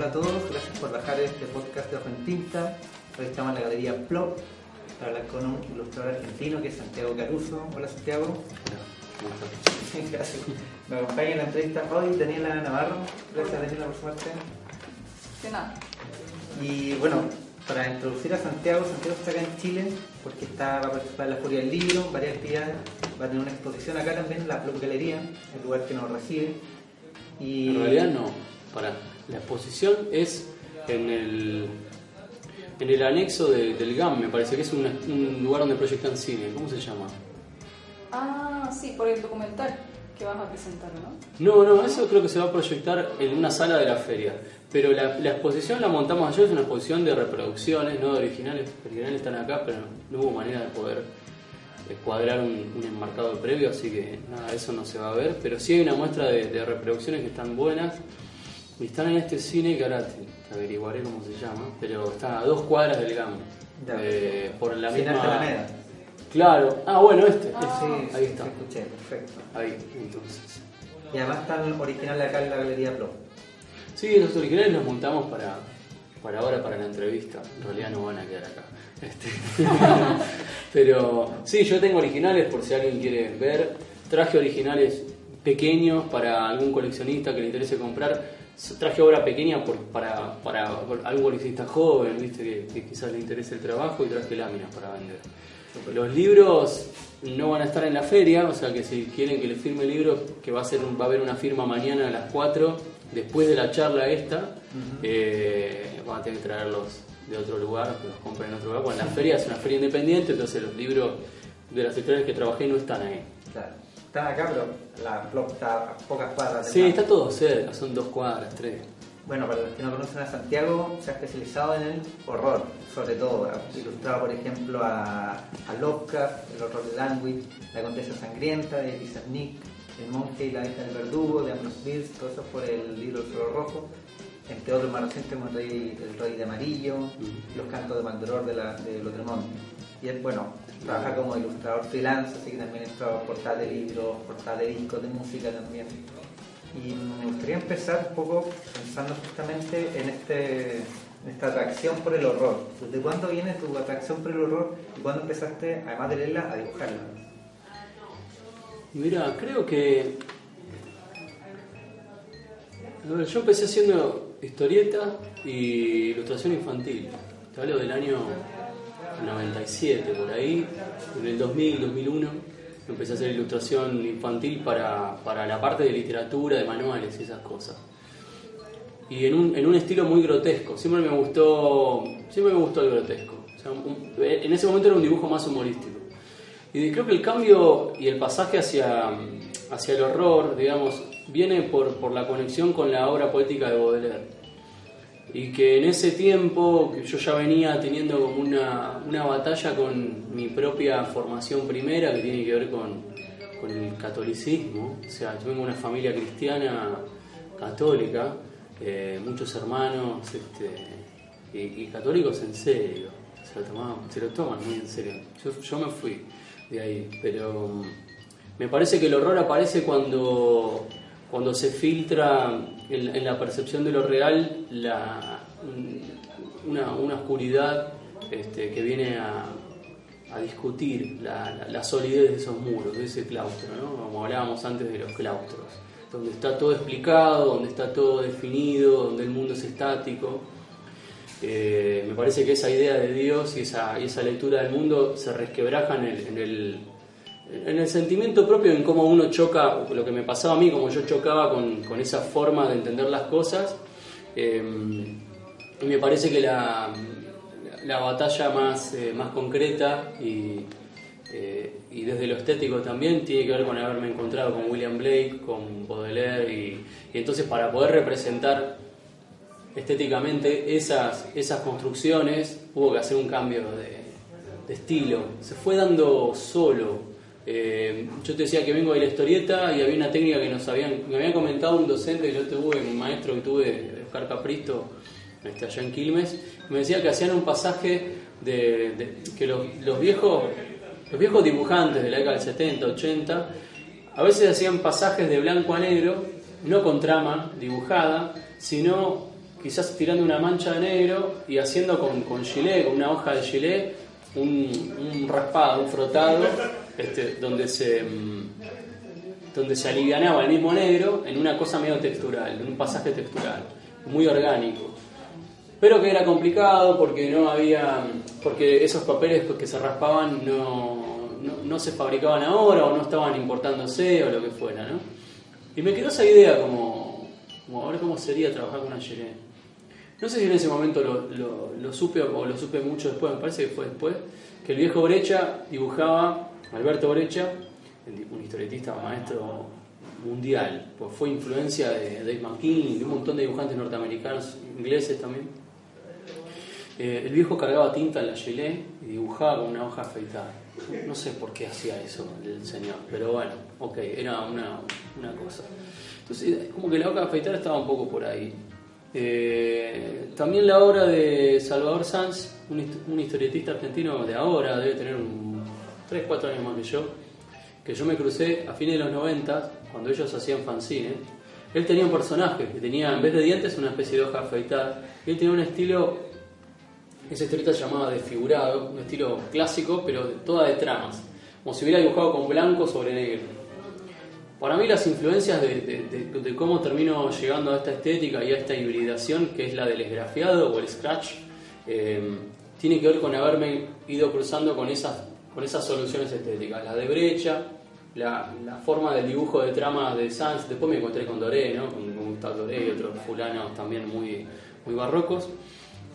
Hola a todos, gracias por bajar este podcast de Ojo en Tinta. Hoy estamos en la galería Plop para hablar con un ilustrador argentino que es Santiago Caruso. Hola Santiago. Hola, gracias. Me acompaña en la entrevista hoy Daniela Navarro. Gracias Daniela por sumarte. De nada. Y bueno, para introducir a Santiago, Santiago está acá en Chile porque está, va a participar en la Feria del Libro, varias actividades, va a tener una exposición acá también en la Plop Galería, el lugar que nos recibe. Y En realidad no, para la exposición es en el en el anexo de- del GAM, me parece que es un, un lugar donde proyectan cine, ¿cómo se llama? Ah, sí, por el documental que vas a presentar, ¿no? No, no, eso creo que se va a proyectar en una sala de la feria. Pero la, la exposición la montamos ayer, es una exposición de reproducciones, no de originales. Originales están acá, pero no, hubo manera de poder eh, cuadrar un, un enmarcado previo, así que nada, eso no se va a ver. Pero sí hay una muestra de, de reproducciones que están buenas están en este cine que ahora te, te averiguaré cómo se llama, pero está a dos cuadras del GAM. Ya. eh, por la Cine misma. Alameda. Claro, ah, bueno, este. Ah. Sí, Ahí sí, está. te escuché, perfecto. Ahí, entonces. Y además están originales acá en la galería Plop. Sí, los originales los montamos para, para ahora, para la entrevista. En realidad no van a quedar acá. Este, Pero sí, yo tengo originales por si alguien quiere ver. Traje originales pequeños para algún coleccionista que le interese comprar. Traje obra pequeña por- para, para algún coleccionista joven, ¿viste? Que, que quizás le interese el trabajo y traje láminas para vender. Los libros no van a estar en la feria, o sea que si quieren que les firme el libro, que va a ser va a haber una firma mañana a las 4, después de la charla esta, eh, van a tener que traerlos de otro lugar, que los compren en otro lugar. Bueno, la feria es una feria independiente, entonces los libros de las editoriales que trabajé no están ahí. Claro. Están acá, pero la Plop está a pocas cuadras. de Sí, está todo cerca, son dos cuadras, tres. Bueno, para los que no conocen a Santiago, se ha especializado en el horror, sobre todo. Ha ilustrado, por ejemplo, a, a Lovecraft, el horror de Langwich, La Condesa Sangrienta de Nick, El Monje y la hija del verdugo de Ambrose Bierce, todo eso por el libro El Flor Rojo. Entre otros más recientes como el Rey, el Rey de Amarillo, Los Cantos de Maldoror de, la, de Lotremont. Y es, bueno, trabaja como ilustrador freelance, así que también entra portal de libros, portal de discos de música también. Y me gustaría empezar un poco pensando justamente en, este, esta atracción por el horror. ¿Desde cuándo viene tu atracción por el horror y cuándo empezaste, además de leerla, a dibujarla? Mira, creo que. Yo empecé haciendo historieta y ilustración infantil. Te hablo del año 97, por ahí. En el 2000, 2001, empecé a hacer ilustración infantil para, para la parte de literatura, de manuales y esas cosas. Y en un, en un estilo muy grotesco. Siempre me gustó, siempre me gustó el grotesco. En ese momento era un dibujo más humorístico. Y creo que el cambio y el pasaje hacia, hacia el horror, digamos, viene por, por la conexión con la obra poética de Baudelaire. Y que en ese tiempo yo ya venía teniendo como una, una batalla con mi propia formación primera, que tiene que ver con, con el catolicismo. O sea, yo vengo de una familia cristiana católica, eh, muchos hermanos este, y, y católicos en serio. Se lo, tomaban- se lo toman muy en serio. Yo, yo me fui de ahí, pero mm, me parece que el horror aparece cuando, cuando se filtra en, la percepción de lo real una, una oscuridad este, que viene a, a discutir la, solidez de esos muros, de ese claustro, ¿no? como hablábamos antes de los claustros, donde está todo explicado, donde está todo definido, donde el mundo es estático. Eh, me parece que esa idea de Dios y esa, esa lectura del mundo se resquebraja en el, en, el, en el sentimiento propio, en cómo uno choca, lo que me pasaba a mí, como yo chocaba con, con esa forma de entender las cosas. Y me parece que la, la batalla más, eh, más concreta y, eh, y desde lo estético también tiene que ver con haberme encontrado con William Blake, con Baudelaire y, entonces para poder representar estéticamente esas, esas construcciones hubo que hacer un cambio de estilo. Se fue dando solo. Eh, yo te decía que vengo de la historieta y había una técnica que nos habían, me había comentado un docente que yo tuve, un maestro que tuve, Oscar Capristo, este, allá en Quilmes, me decía que hacían un pasaje de, que los, viejos los viejos dibujantes de la década del 70, 80, a veces hacían pasajes de blanco a negro, no con trama dibujada, sino quizás tirando una mancha de negro y haciendo con, con gilet, con una hoja de gilet, un raspado, un frotado, este, donde se mm, donde se alivianaba el mismo negro en una cosa medio textural, en un pasaje textural, muy orgánico. Pero que era complicado porque no había, porque esos papeles que se raspaban no, no, se fabricaban ahora o no estaban importándose o lo que fuera, ¿no? Y me quedó esa idea como, como a cómo sería trabajar con Gilet. No sé si en ese momento lo, lo, lo supe o lo supe mucho después, me parece que fue después, que el viejo Brecha dibujaba, Alberto Brecha, un historietista maestro mundial, pues fue influencia de Dave McKean, de un montón de dibujantes norteamericanos, ingleses también. Eh, el viejo cargaba tinta en la gelé y dibujaba con una hoja afeitada. No sé por qué hacía eso el señor, pero bueno, ok, era una, una cosa. Entonces, como que la hoja afeitada estaba un poco por ahí. Eh, también la obra de Salvador Sanz, un, un historietista argentino de ahora, debe tener un 3, 4 años más que yo, que yo me crucé a fines de los 90, cuando ellos hacían fanzine. Él tenía un personaje que tenía, en vez de dientes, una especie de hoja afeitada. Y él tenía un estilo, esa historieta se llamaba desfigurado, un estilo clásico, pero toda de tramas. Como si hubiera dibujado con blanco sobre negro. Para mí las influencias de, cómo termino llegando a esta estética y a esta hibridación, que es la del esgrafiado o el scratch, eh, tiene que ver con haberme ido cruzando con esas, con esas soluciones estéticas. La de brecha, la, la, forma del dibujo de trama de Sanz, después me encontré con Doré, ¿no? con, con Gustavo Doré y otros fulanos también muy, muy barrocos.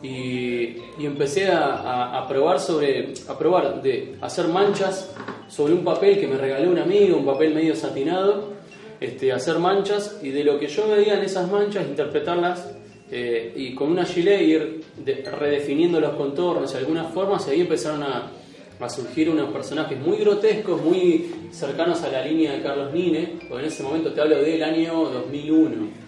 Y, y empecé a, a, a, probar sobre a probar de hacer manchas sobre un papel que me regaló un amigo, un papel medio satinado, este, hacer manchas y de lo que yo veía en esas manchas interpretarlas eh, y con una gilet ir de, redefiniendo los contornos de algunas formas y ahí empezaron a, a surgir unos personajes muy grotescos, muy cercanos a la línea de Carlos Nine, porque en ese momento te hablo del año 2001.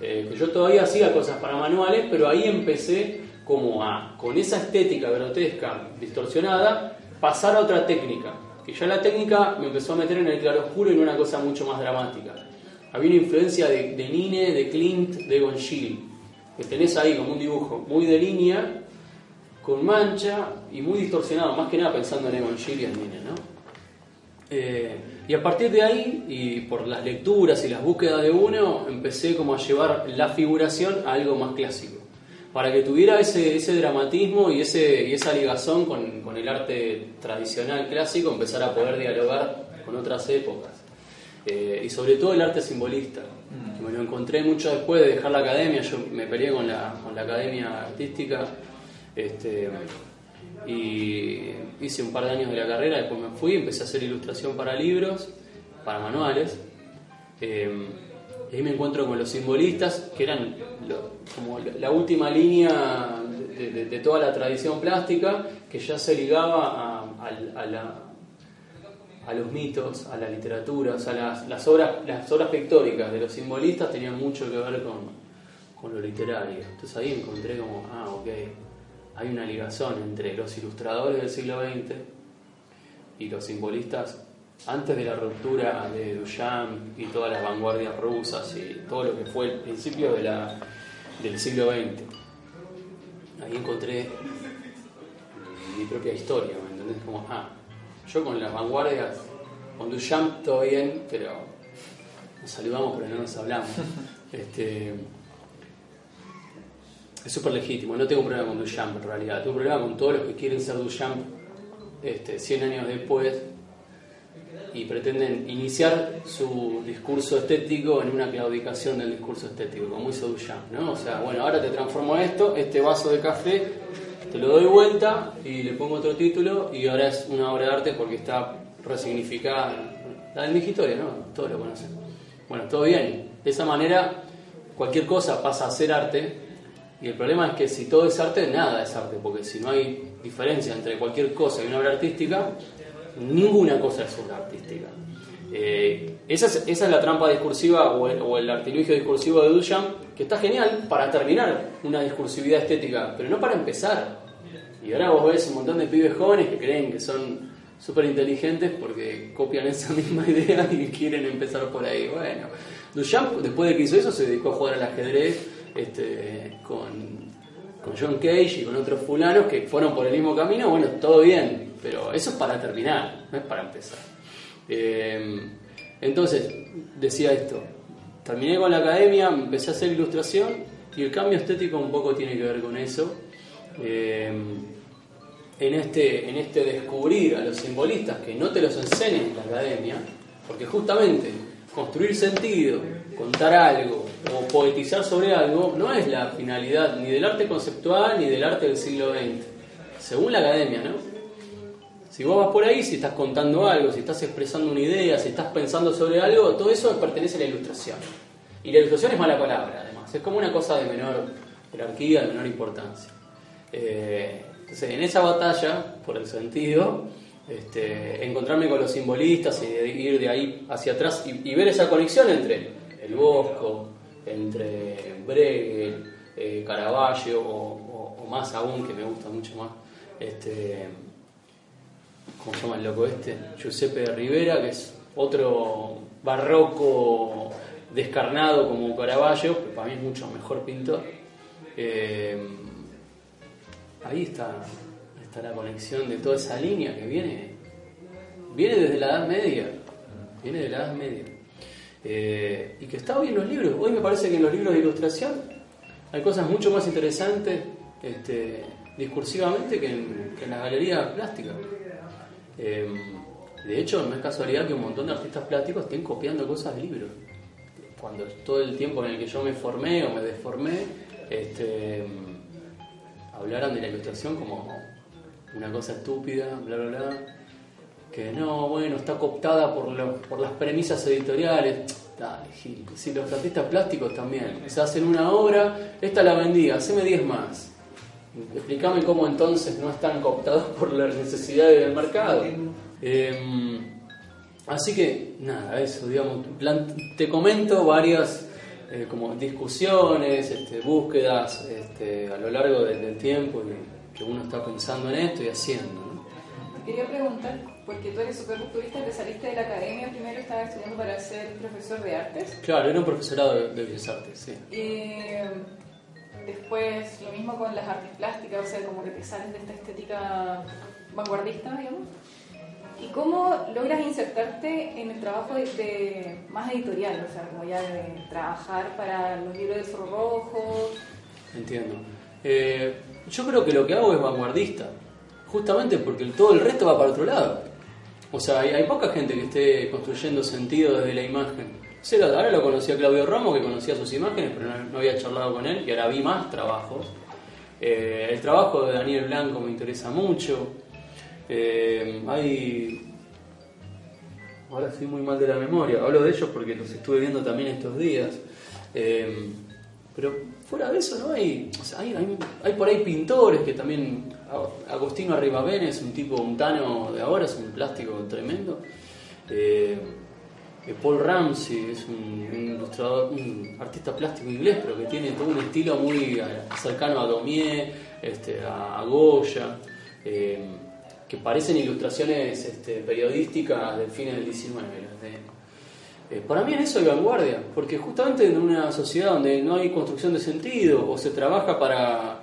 Eh, que yo todavía hacía cosas para manuales, pero ahí empecé como a, con esa estética grotesca, distorsionada, pasar a otra técnica. Que ya la técnica me empezó a meter en el claroscuro y en una cosa mucho más dramática. Había una influencia de, de Nine, de Clint, de Egon Schiele, que tenés ahí como un dibujo muy de línea, con mancha y muy distorsionado, más que nada pensando en Egon Schiele y en Nine, ¿no? Eh, y a partir de ahí, y por las lecturas y las búsquedas de uno, empecé como a llevar la figuración a algo más clásico. Para que tuviera ese, ese dramatismo y, ese, y esa ligazón con, con, el arte tradicional clásico, empezar a poder dialogar con otras épocas. Eh, y sobre todo el arte simbolista, que me lo encontré mucho después de dejar la academia, yo me peleé con la, con la academia artística. Este, y hice un par de años de la carrera, después me fui, empecé a hacer ilustración para libros, para manuales. Eh, y ahí me encuentro con los simbolistas, que eran lo, como la última línea de, de, de, toda la tradición plástica, que ya se ligaba a, a, a, la, a los mitos, a la literatura, o sea, las, las, obras, las obras pictóricas de los simbolistas tenían mucho que ver con, con lo literario. Entonces ahí encontré como, ah, ok, hay una ligación entre los ilustradores del siglo XX y los simbolistas antes de la ruptura de Duchamp y todas las vanguardias rusas y todo lo que fue el principio del siglo XX. Ahí encontré mi propia historia, ¿me entendés? Como, ah, yo con las vanguardias, con Duchamp todo bien, pero nos saludamos pero no nos hablamos. Este, es súper legítimo, no tengo problema con Duchamp en realidad, tengo problema con todos los que quieren ser Duchamp este, 100 años después y pretenden iniciar su discurso estético en una claudicación del discurso estético, como hizo Duchamp, ¿no? O sea, bueno, ahora te transformo esto, este vaso de café, te lo doy vuelta y le pongo otro título y ahora es una obra de arte porque está resignificada. La del Migitorio, ¿no? Todos lo conocen. Bueno, todo bien. De esa manera, cualquier cosa pasa a ser arte y el problema es que si todo es arte, nada es arte, porque si no hay diferencia entre cualquier cosa y una obra artística, ninguna cosa es obra artística. Eh, esa, es, esa, es, la trampa discursiva o el, o el, artilugio discursivo de Duchamp, que está genial para terminar una discursividad estética, pero no para empezar. Y ahora vos ves un montón de pibes jóvenes que creen que son súper inteligentes porque copian esa misma idea y quieren empezar por ahí. Bueno, Duchamp, después de que hizo eso, se dedicó a jugar al ajedrez este, con, John Cage y con otros fulanos que fueron por el mismo camino, bueno, todo bien, pero eso es para terminar, no es para empezar. Eh, entonces, decía esto, terminé con la academia, empecé a hacer ilustración y el cambio estético un poco tiene que ver con eso. Eh, en, este, en este descubrir a los simbolistas que no te los enseñan en la academia, porque justamente construir sentido, contar algo o poetizar sobre algo no es la finalidad ni del arte conceptual ni del arte del siglo XX, según la academia, ¿no? Si vos vas por ahí, si estás contando algo, si estás expresando una idea, si estás pensando sobre algo, todo eso pertenece a la ilustración. Y la ilustración es mala palabra, además. Es como una cosa de menor jerarquía, de menor importancia. Eh, entonces, en esa batalla, por el sentido, este, encontrarme con los simbolistas y ir de ahí hacia atrás y, ver esa conexión entre el Bosco, entre Bregel, eh, Caravaggio o, más aún, que me gusta mucho más, este, ¿cómo se llama el loco este? Giuseppe Rivera, que es otro barroco descarnado como Caravaggio, pero para mí es mucho mejor pintor. Eh, ahí está, está la conexión de toda esa línea que viene, viene desde la Edad Media, viene de la Edad Media. Eh, y que está hoy en los libros. Hoy me parece que en los libros de ilustración hay cosas mucho más interesantes este, discursivamente que en, las galerías plásticas. Em, de hecho, no es casualidad que un montón de artistas plásticos estén copiando cosas de libros. Cuando todo el tiempo en el que yo me formé o me deformé, este, hablaran de la ilustración como una cosa estúpida, bla, bla, bla. Que no, bueno, está cooptada por, las premisas editoriales. Si los artistas plásticos también. Se hacen una obra, esta la vendí, haceme 10 más. Explícame cómo entonces no están cooptados por las necesidades del mercado. Em, así que, nada, eso, digamos, te comento varias eh, como discusiones, este, búsquedas este, a lo largo del, tiempo que uno está pensando en esto y haciendo. Te quería preguntar, porque tú eres superculturista, te saliste de la academia primero, estabas estudiando para ser profesor de artes. Claro, era un profesorado de, de Bellas Artes, sí. Después, lo mismo con las artes plásticas, o sea, como que te sales de esta estética vanguardista, digamos. ¿Y cómo logras insertarte en el trabajo de, más editorial? O sea, como ya de trabajar para los libros de Zorro Rojo. Entiendo. Eh, yo creo que lo que hago es vanguardista, justamente porque todo el resto va para otro lado. O sea, hay, hay poca gente que esté construyendo sentido desde la imagen. Ahora lo conocí a Claudio Ramos, que conocía sus imágenes, pero no, había charlado con él, y ahora vi más trabajos. Eh, el trabajo de Daniel Blanco me interesa mucho. Eh, hay. Ahora estoy muy mal de la memoria, hablo de ellos porque los estuve viendo también estos días. Eh, pero fuera de eso, ¿no? Hay, hay, por ahí pintores que también. Agostino Arribavene es un tipo, un tano de ahora, es un plástico tremendo. Paul Ramsey es un, ilustrador, un artista plástico inglés, pero que tiene todo un estilo muy eh, cercano a Daumier, este, a, Goya, eh, que parecen ilustraciones este, periodísticas del fin del 19. Eh, para mí en eso hay vanguardia, porque justamente en una sociedad donde no hay construcción de sentido o se trabaja para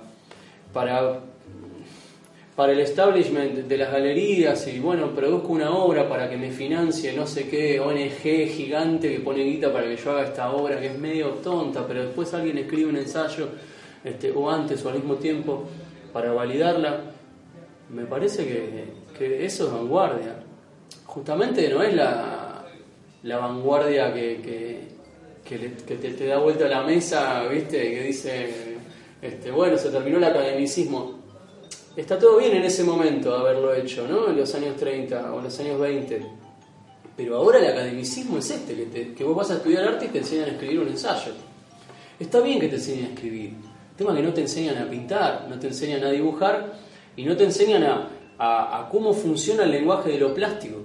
para el establishment de las galerías y bueno, produzco una obra para que me financie no sé qué ONG gigante que pone guita para que yo haga esta obra que es medio tonta, pero después alguien escribe un ensayo este, o antes o al mismo tiempo para validarla, me parece que, eso es vanguardia. Justamente no es la, la vanguardia que, que, te, da vuelta a la mesa, ¿viste? Que dice, este, bueno, se terminó el academicismo Está todo bien en ese momento haberlo hecho, ¿no? En los años 30 o los años 20. Pero ahora el academicismo es este, que, que vos vas a estudiar arte y te enseñan a escribir un ensayo. Está bien que te enseñen a escribir. El tema es que no te enseñan a pintar, no te enseñan a dibujar y no te enseñan a, a, cómo funciona el lenguaje de lo plástico.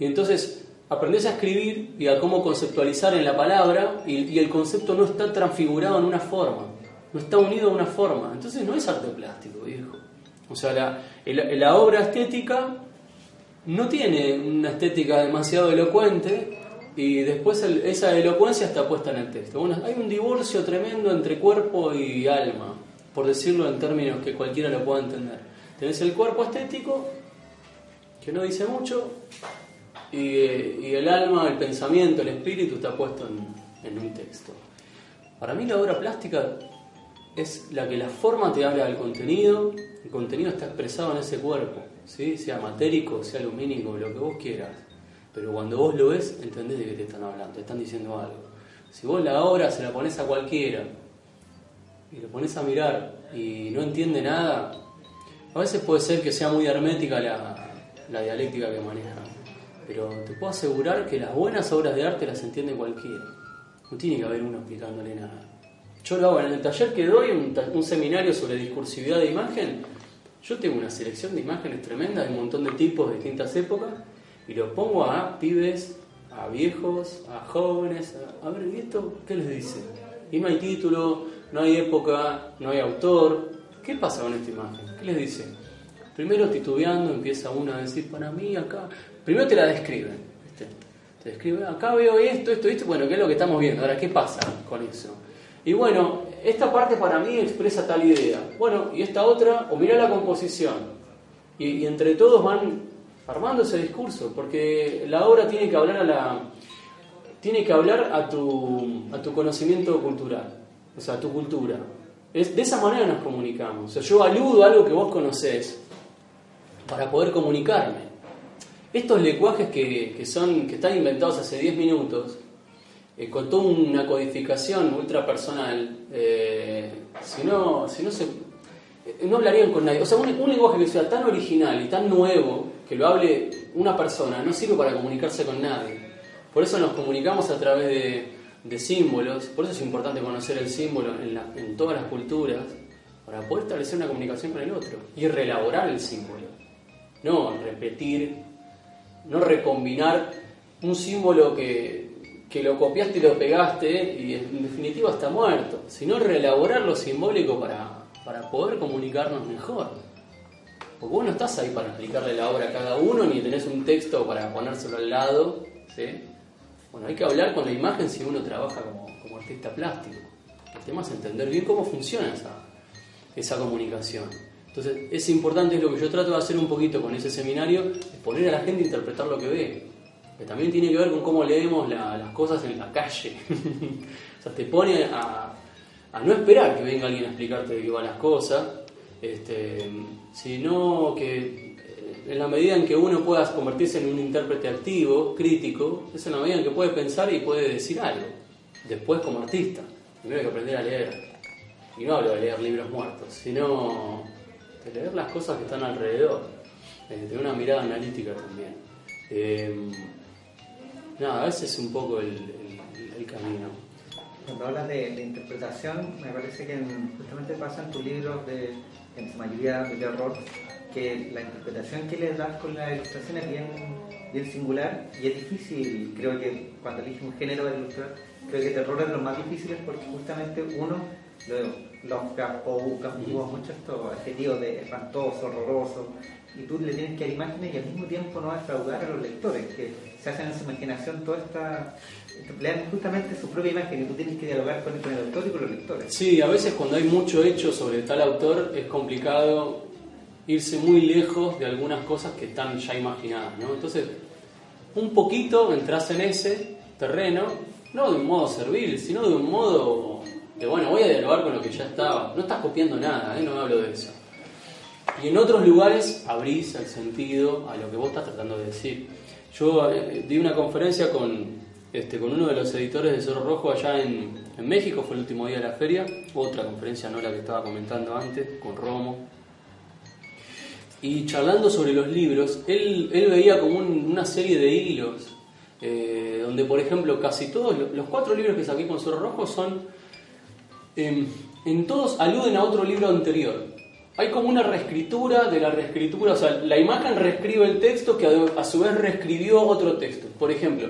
Y entonces aprendes a escribir y a cómo conceptualizar en la palabra y, y, el concepto no está transfigurado en una forma, no está unido a una forma. Entonces no es arte plástico, viejo. O sea, la, la, obra estética no tiene una estética demasiado elocuente, y después esa elocuencia está puesta en el texto. Bueno, hay un divorcio tremendo entre cuerpo y alma, por decirlo en términos que cualquiera lo pueda entender. Tenés el cuerpo estético, que no dice mucho, y, el alma, el pensamiento, el espíritu está puesto en, en un texto. Para mí la obra plástica es la que la forma te habla del contenido, el contenido está expresado en ese cuerpo, ¿sí? sea matérico, sea lumínico, lo que vos quieras. Pero cuando vos lo ves, entendés de qué te están hablando, te están diciendo algo. Si vos la obra se la pones a cualquiera y lo pones a mirar y no entiende nada, a veces puede ser que sea muy hermética la, la dialéctica que maneja. Pero te puedo asegurar que las buenas obras de arte las entiende cualquiera. No tiene que haber uno explicándole nada. Yo lo hago en el taller que doy, un, seminario sobre discursividad de imagen. Yo tengo una selección de imágenes tremenda de un montón de tipos de distintas épocas y lo pongo a pibes, a viejos, a jóvenes. A, ver, ¿y esto qué les dice? Y no hay título, no hay época, no hay autor. ¿Qué pasa con esta imagen? ¿Qué les dice? Primero titubeando empieza uno a decir, para mí acá. Primero te la describen. Te describen, acá veo esto, esto, esto. Bueno, ¿qué es lo que estamos viendo? Ahora, ¿qué pasa con eso? Y bueno, esta parte para mí expresa tal idea. Bueno, y esta otra, o mira la composición. Y, entre todos van armando ese discurso, porque la obra tiene que hablar a la tiene que hablar a tu, a tu conocimiento cultural, o sea, a tu cultura. Es, de esa manera nos comunicamos. O yo aludo a algo que vos conocés para poder comunicarme. Estos lenguajes que, que, son, que están inventados hace 10 minutos, eh, con toda una codificación ultra personal, eh, si, no, si no se. Eh, no hablarían con nadie. O sea, un, lenguaje que sea tan original y tan nuevo, que lo hable una persona, no sirve para comunicarse con nadie. Por eso nos comunicamos a través de, símbolos, por eso es importante conocer el símbolo en, en todas las culturas, para poder establecer una comunicación con el otro y reelaborar el símbolo. No repetir, no recombinar un símbolo que que lo copiaste y lo pegaste y en definitiva está muerto, sino reelaborar lo simbólico para, para poder comunicarnos mejor. Porque vos no estás ahí para explicarle la obra a cada uno, ni tenés un texto para ponérselo al lado. ¿sí? Bueno, hay que hablar con la imagen si uno trabaja como, como artista plástico. El tema es entender bien cómo funciona esa, esa comunicación. Entonces, es importante, es lo que yo trato de hacer un poquito con ese seminario, es poner a la gente a interpretar lo que ve también tiene que ver con cómo leemos las cosas en la calle. o sea, te pone a, no esperar que venga alguien a explicarte de qué van las cosas, este, sino que eh, en la medida en que uno pueda convertirse en un intérprete activo, crítico, es en la medida en que puede pensar y puede decir algo. Después como artista, primero hay que aprender a leer. Y no hablo de leer libros muertos, sino de leer las cosas que están alrededor, de tener una mirada analítica también. Eh, no, ese es un poco el, camino. Cuando hablas de, interpretación, me parece que justamente pasa en tus libros, de, en su mayoría de terror, que la interpretación que le das con la ilustración es bien, bien singular y es difícil, creo que cuando eliges un género de ilustrar, creo que terror es lo más difícil porque justamente uno, los o busca mucho estos adjetivos de espantoso, horroroso, y tú le tienes que dar imágenes y al mismo tiempo no defraudar a los lectores, que se hacen en su imaginación toda esta... emplean justamente su propia imagen y tú tienes que dialogar con, el autor y con los lectores. Sí, a veces cuando hay mucho hecho sobre tal autor es complicado irse muy lejos de algunas cosas que están ya imaginadas, ¿no? Entonces, un poquito entras en ese terreno, no de un modo servil, sino de un modo de, bueno, voy a dialogar con lo que ya estaba. No estás copiando nada, ¿eh? no hablo de eso. Y en otros lugares abrís el sentido a lo que vos estás tratando de decir. Yo eh, di una conferencia con, este, con uno de los editores de Cerro Rojo allá en, México, fue el último día de la feria, otra conferencia, no la que estaba comentando antes, con Romo. Y charlando sobre los libros, él, él veía como una serie de hilos, eh, donde por ejemplo casi todos los cuatro libros que saqué con Cerro Rojo son, em, en todos aluden a otro libro anterior hay como una reescritura de la reescritura, o sea, la imagen reescribe el texto que a su vez reescribió otro texto. Por ejemplo,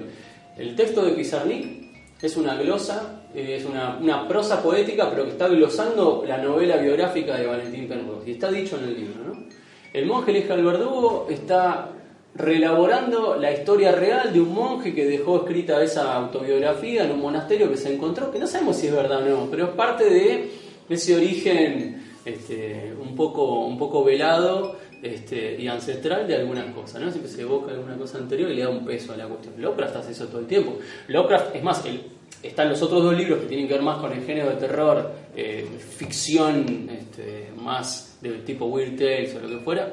el texto de Pizarnik es una glosa, eh, es una, prosa poética, pero que está glosando la novela biográfica de Valentín Pernod, y está dicho en el libro. ¿no? El monje Leja al verdugo está reelaborando la historia real de un monje que dejó escrita esa autobiografía en un monasterio que se encontró, que no sabemos si es verdad o no, pero es parte de ese origen este, un, poco, un poco velado este, y ancestral de algunas cosas, ¿no? Siempre se evoca alguna cosa anterior y le da un peso a la cuestión. Lovecraft hace eso todo el tiempo. Lovecraft, es más, el, están los otros dos libros que tienen que ver más con el género de terror, eh, ficción este, más del tipo Weird Tales o lo que fuera,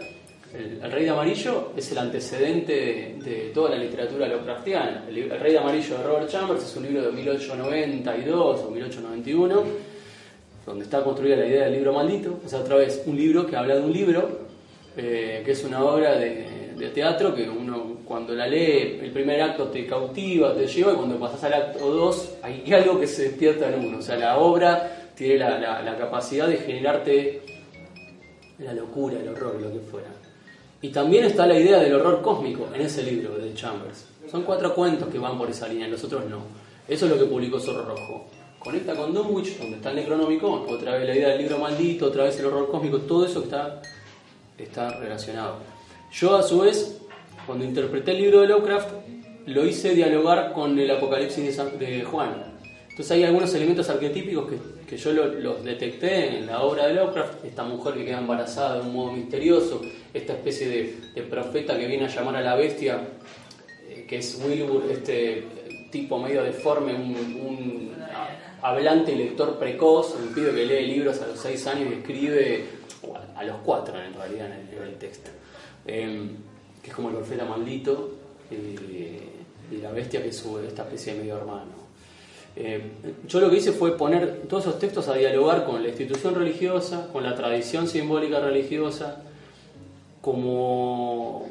el, Rey de Amarillo es el antecedente de, toda la literatura Lovecraftiana. El, Rey de Amarillo de Robert Chambers es un libro de 1892 o 1891, donde está construida la idea del libro maldito. O sea, otra vez, un libro que habla de un libro, eh, que es una obra de, teatro que uno cuando la lee, el primer acto te cautiva, te lleva, y cuando pasas al acto 2 hay algo que se despierta en uno. O sea, la obra tiene la, la capacidad de generarte la locura, el horror, lo que fuera. Y también está la idea del horror cósmico en ese libro de Chambers. Son cuatro cuentos que van por esa línea, los otros no. Eso es lo que publicó Zorro Rojo. Conecta con Dunwich, donde está el Necronomicon, otra vez la idea del libro maldito, otra vez el horror cósmico, todo eso está, está relacionado. Yo a su vez, cuando interpreté el libro de Lovecraft, lo hice dialogar con el Apocalipsis de Juan. Entonces hay algunos elementos arquetípicos que que yo los detecté en la obra de Lovecraft, esta mujer que queda embarazada de un modo misterioso, esta especie de, profeta que viene a llamar a la bestia, eh, que es Wilbur, este tipo medio deforme, un, hablante lector precoz, un pibe que lee libros a los seis años y escribe, a los cuatro en realidad en el, texto, em, que es como el profeta maldito, eh, y la bestia que es esta especie de medio hermano. Eh, yo lo que hice fue poner todos esos textos a dialogar con la institución religiosa, con la tradición simbólica religiosa, como,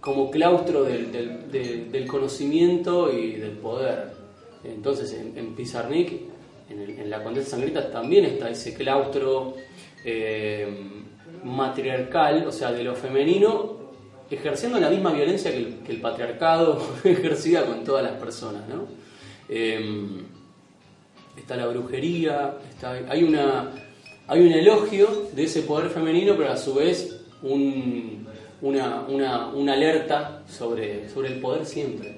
como claustro del, conocimiento y del poder. Entonces, en, Pizarnik, en, la Condesa Sangrita, también está ese claustro eh, matriarcal, o sea, de lo femenino, ejerciendo la misma violencia que el, patriarcado ejercía con todas las personas, ¿no? Em, está la brujería, hay, una, hay un elogio de ese poder femenino, pero a su vez una, alerta sobre el poder siempre,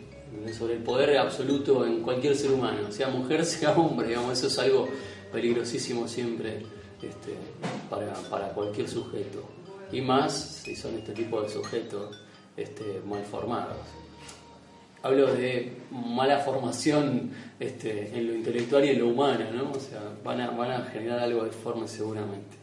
sobre el poder absoluto en cualquier ser humano, sea mujer, sea hombre, digamos, eso es algo peligrosísimo siempre este, para, para, cualquier sujeto, y más si son este tipo de sujetos este, mal formados hablo de mala formación este, en lo intelectual y en lo humano, ¿no? O sea, van a, van a generar algo de forma seguramente.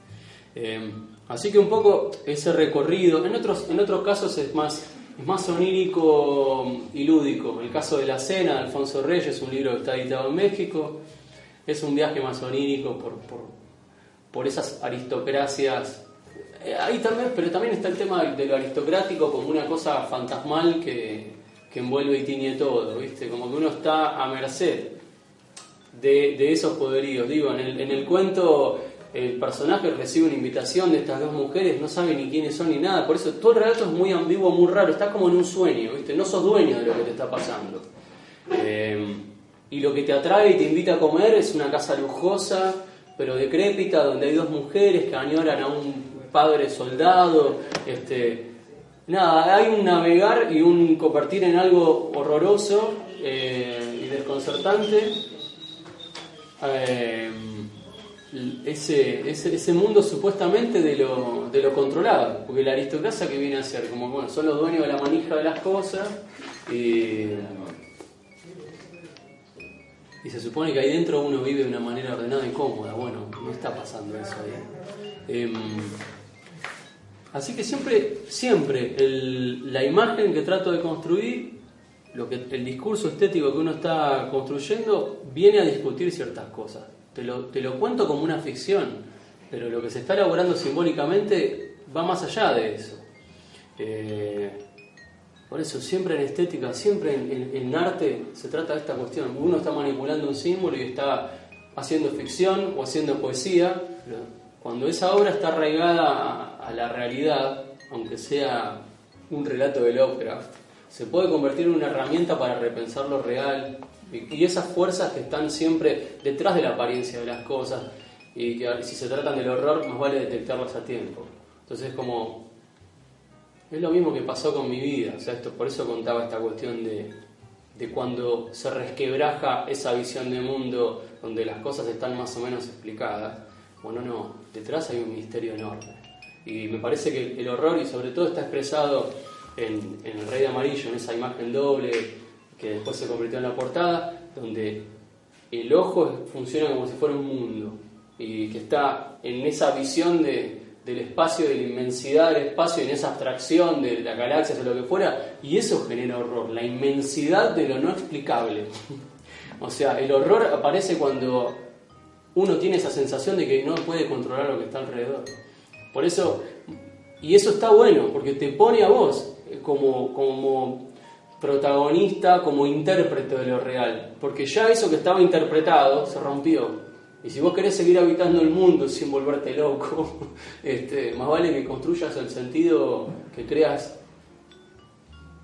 Eh, así que un poco ese recorrido, en otros, en otros casos es más, es más onírico y lúdico. El caso de La Cena, de Alfonso Reyes, un libro que está editado en México, es un viaje más onírico por, por, por esas aristocracias. Eh, ahí también, pero también está el tema de lo aristocrático como una cosa fantasmal que, que envuelve y tiñe todo, ¿viste? Como que uno está a merced de, esos poderíos. Digo, en el, en el cuento el personaje recibe una invitación de estas dos mujeres, no sabe ni quiénes son ni nada, por eso todo el relato es muy ambiguo, muy raro, está como en un sueño, ¿viste? No sos dueño de lo que te está pasando. Eh, y lo que te atrae y te invita a comer es una casa lujosa, pero decrépita, donde hay dos mujeres que añoran a un padre soldado, este, nada, hay un navegar y un compartir en algo horroroso eh, y desconcertante. Eh, ese, ese, mundo supuestamente de lo, de lo controlado, porque la aristocracia que viene a ser, como bueno, son los dueños de la manija de las cosas y, y se supone que ahí dentro uno vive de una manera ordenada y cómoda, bueno, no está pasando eso ahí. Em, Así que siempre, siempre la imagen que trato de construir, lo que, el discurso estético que uno está construyendo, viene a discutir ciertas cosas. Te lo, te lo cuento como una ficción, pero lo que se está elaborando simbólicamente va más allá de eso. Eh, por eso, siempre en estética, siempre en, arte se trata de esta cuestión. Uno está manipulando un símbolo y está haciendo ficción o haciendo poesía. Cuando esa obra está arraigada a la realidad, aunque sea un relato de Lovecraft, se puede convertir en una herramienta para repensar lo real y, esas fuerzas que están siempre detrás de la apariencia de las cosas y que si se tratan del horror más vale detectarlas a tiempo. Entonces es como Es lo mismo que pasó con mi vida, o sea, esto, por eso contaba esta cuestión de, de cuando se resquebraja esa visión de mundo donde las cosas están más o menos explicadas. Bueno, no, detrás hay un misterio enorme. Y me parece que el horror, y sobre todo está expresado en, El Rey de Amarillo, en esa imagen doble que después se convirtió en la portada, donde el ojo funciona como si fuera un mundo y que está en esa visión de, del espacio, de la inmensidad del espacio, en esa abstracción de la galaxia o lo que fuera, y eso genera horror, la inmensidad de lo no explicable. o sea, el horror aparece cuando uno tiene esa sensación de que no puede controlar lo que está alrededor. Por eso, y eso está bueno, porque te pone a vos como, como protagonista, como intérprete de lo real, porque ya eso que estaba interpretado se rompió. Y si vos querés seguir habitando el mundo sin volverte loco, este, más vale que construyas el sentido que creas,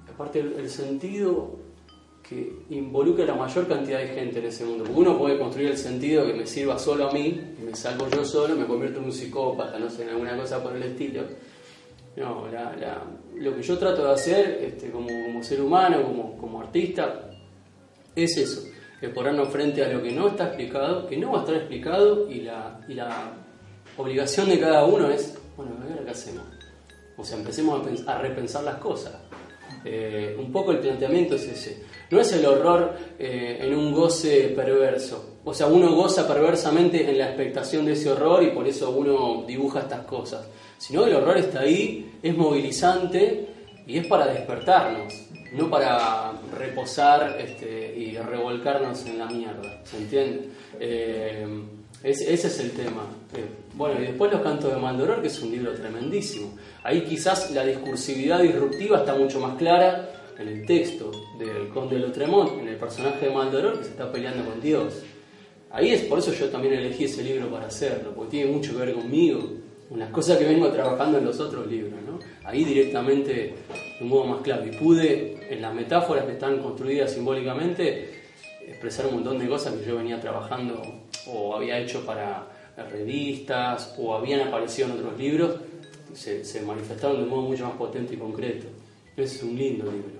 aparte el, sentido que involucre a la mayor cantidad de gente en ese mundo. Uno puede construir el sentido que me sirva solo a mí, me salvo yo solo, me convierto en un psicópata, no sé, en alguna cosa por el estilo. No, lo que yo trato de hacer este, como, ser humano, como, como artista, es eso es ponernos frente a lo que no está explicado, que no va a estar explicado y la, y la obligación de cada uno es, bueno, a qué hacemos. O sea, empecemos a, repensar las cosas. Eh, un poco el planteamiento es ese. No es el horror eh, en un goce perverso. O sea, uno goza perversamente en la expectación de ese horror y por eso uno dibuja estas cosas. Sino el horror está ahí, es movilizante y es para despertarnos no para reposar este, y revolcarnos en la mierda, ¿se entiende? Eh, ese es el tema. Eh, bueno, y después Los Cantos de Maldoror, que es un libro tremendísimo. Ahí quizás la discursividad disruptiva está mucho más clara en el texto del Conde de Lotremont, en el personaje de Maldoror que se está peleando con Dios. Ahí es por eso yo también elegí ese libro para hacerlo, porque tiene mucho que ver conmigo, unas cosas que vengo trabajando en los otros libros. ¿no? Ahí directamente de un modo más claro. Y pude en las metáforas que están construidas simbólicamente, expresar un montón de cosas que yo venía trabajando o había hecho para revistas o habían aparecido en otros libros, se, se manifestaron de un modo mucho más potente y concreto. Es un lindo libro.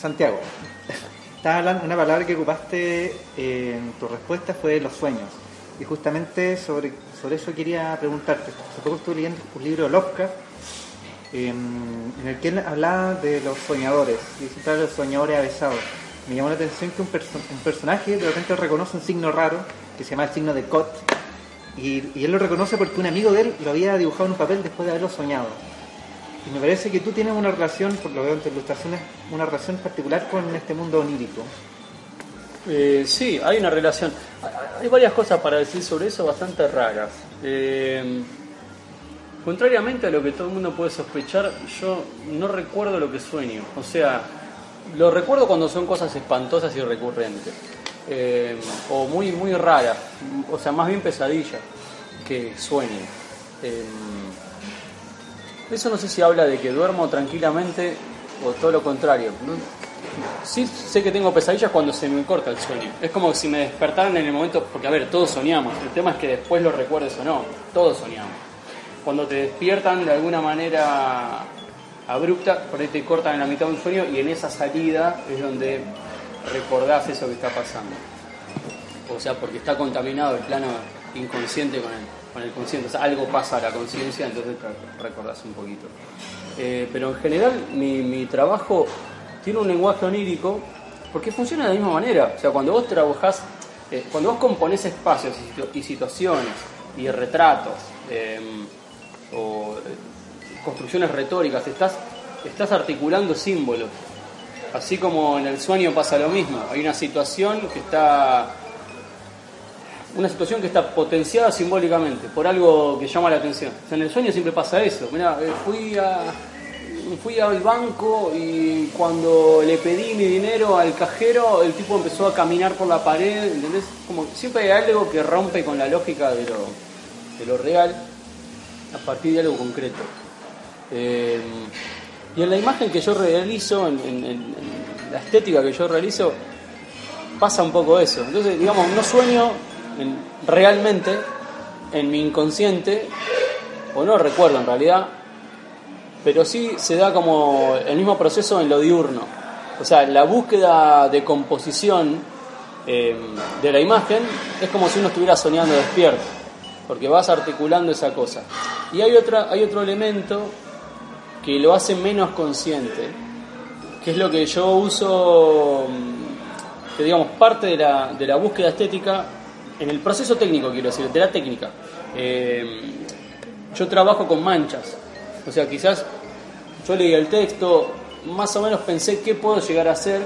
Santiago, hablando, una palabra que ocupaste en tu respuesta fue los sueños. Y justamente sobre, sobre eso quería preguntarte. Hace poco estuve leyendo un libro de en, el que él hablaba de los soñadores, y de los soñadores avesados. Me llamó la atención que un, perso- un personaje de repente reconoce un signo raro, que se llama el signo de Cot, y, y él lo reconoce porque un amigo de él lo había dibujado en un papel después de haberlo soñado. Y me parece que tú tienes una relación, por lo veo en tus ilustraciones, una relación particular con este mundo onírico. Eh, sí, hay una relación. Hay varias cosas para decir sobre eso bastante raras. Eh, contrariamente a lo que todo el mundo puede sospechar, yo no recuerdo lo que sueño. O sea, lo recuerdo cuando son cosas espantosas y recurrentes. Eh, o muy, muy raras. O sea, más bien pesadillas que sueño. Eso no sé si habla de que duermo tranquilamente o todo lo contrario. Sí sé que tengo pesadillas cuando se me corta el sueño. Es como si me despertaran en el momento, porque a ver, todos soñamos. El tema es que después lo recuerdes o no. Todos soñamos. Cuando te despiertan de alguna manera abrupta, por ahí te cortan en la mitad de un sueño y en esa salida es donde recordás eso que está pasando. O sea, porque está contaminado el plano inconsciente con el, con el consciente. O sea, algo pasa a la conciencia, entonces recordás un poquito. Eh, pero en general mi, mi trabajo tiene un lenguaje onírico porque funciona de la misma manera. O sea, cuando vos trabajás, eh, cuando vos componés espacios y, situ- y situaciones y retratos eh, o eh, construcciones retóricas, estás, estás articulando símbolos. Así como en el sueño pasa lo mismo. Hay una situación que está una situación que está potenciada simbólicamente por algo que llama la atención. O sea, en el sueño siempre pasa eso. Mira, fui a fui al banco y cuando le pedí mi dinero al cajero, el tipo empezó a caminar por la pared, ¿entendés? Como siempre hay algo que rompe con la lógica de lo, de lo real a partir de algo concreto. Eh, y en la imagen que yo realizo, en- en- en la estética que yo realizo, pasa un poco eso. Entonces, digamos, no sueño en- realmente en mi inconsciente, o no recuerdo en realidad, pero sí se da como el mismo proceso en lo diurno. O sea, la búsqueda de composición eh, de la imagen es como si uno estuviera soñando despierto, porque vas articulando esa cosa. Y hay, otra, hay otro elemento que lo hace menos consciente, que es lo que yo uso, mm, que digamos, parte de la, de la búsqueda estética en el proceso técnico, quiero decir, de la técnica. Eh, yo trabajo con manchas, o sea, quizás yo leí el texto, más o menos pensé qué puedo llegar a hacer,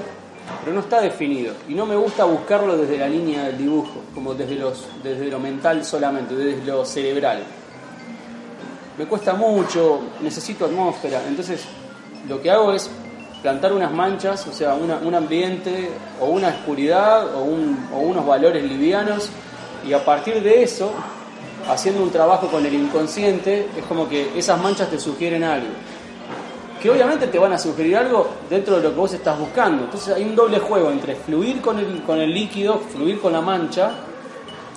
pero no está definido. Y no me gusta buscarlo desde la línea del dibujo, como desde, los, desde lo mental solamente, desde lo cerebral me cuesta mucho, necesito atmósfera. Entonces, lo que hago es plantar unas manchas, o sea, un ambiente o una oscuridad o unos valores livianos, y a partir de eso, haciendo un trabajo con el inconsciente, es como que esas manchas te sugieren algo. Que obviamente te van a sugerir algo dentro de lo que vos estás buscando. Entonces hay un doble juego entre fluir con el, con el líquido, fluir con la mancha,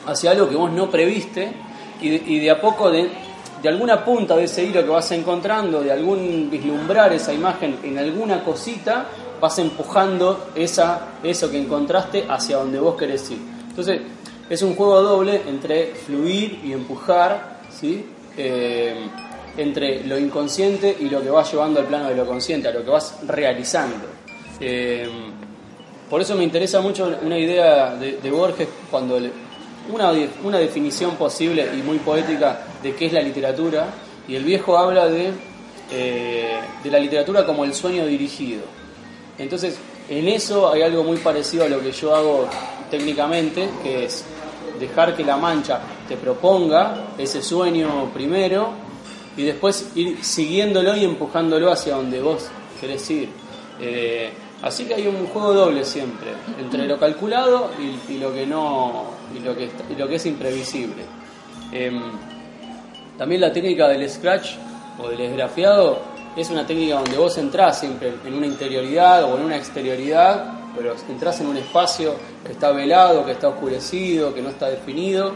hacia algo que vos no previste y de, y de a poco de, de alguna punta de ese hilo que vas encontrando, de algún vislumbrar esa imagen en alguna cosita, vas empujando esa, eso que encontraste hacia donde vos querés ir. Entonces, es un juego doble entre fluir y empujar, ¿sí? Eh, entre lo inconsciente y lo que vas llevando al plano de lo consciente, a lo que vas realizando. Eh, por eso me interesa mucho una idea de, Borges cuando le- una, una definición posible y muy poética de qué es la literatura y el viejo habla de, eh, de la literatura como el sueño dirigido. Entonces, en eso hay algo muy parecido a lo que yo hago técnicamente, que es dejar que la mancha te proponga ese sueño primero y después ir siguiéndolo y empujándolo hacia donde vos querés ir. Eh, así que hay un juego doble siempre, entre lo calculado y, lo que no y lo que, y lo que es imprevisible. Em, también la técnica del scratch o del esgrafiado es una técnica donde vos entrás siempre en una interioridad o en una exterioridad, pero entrás en un espacio que está velado, que está oscurecido, que no está definido,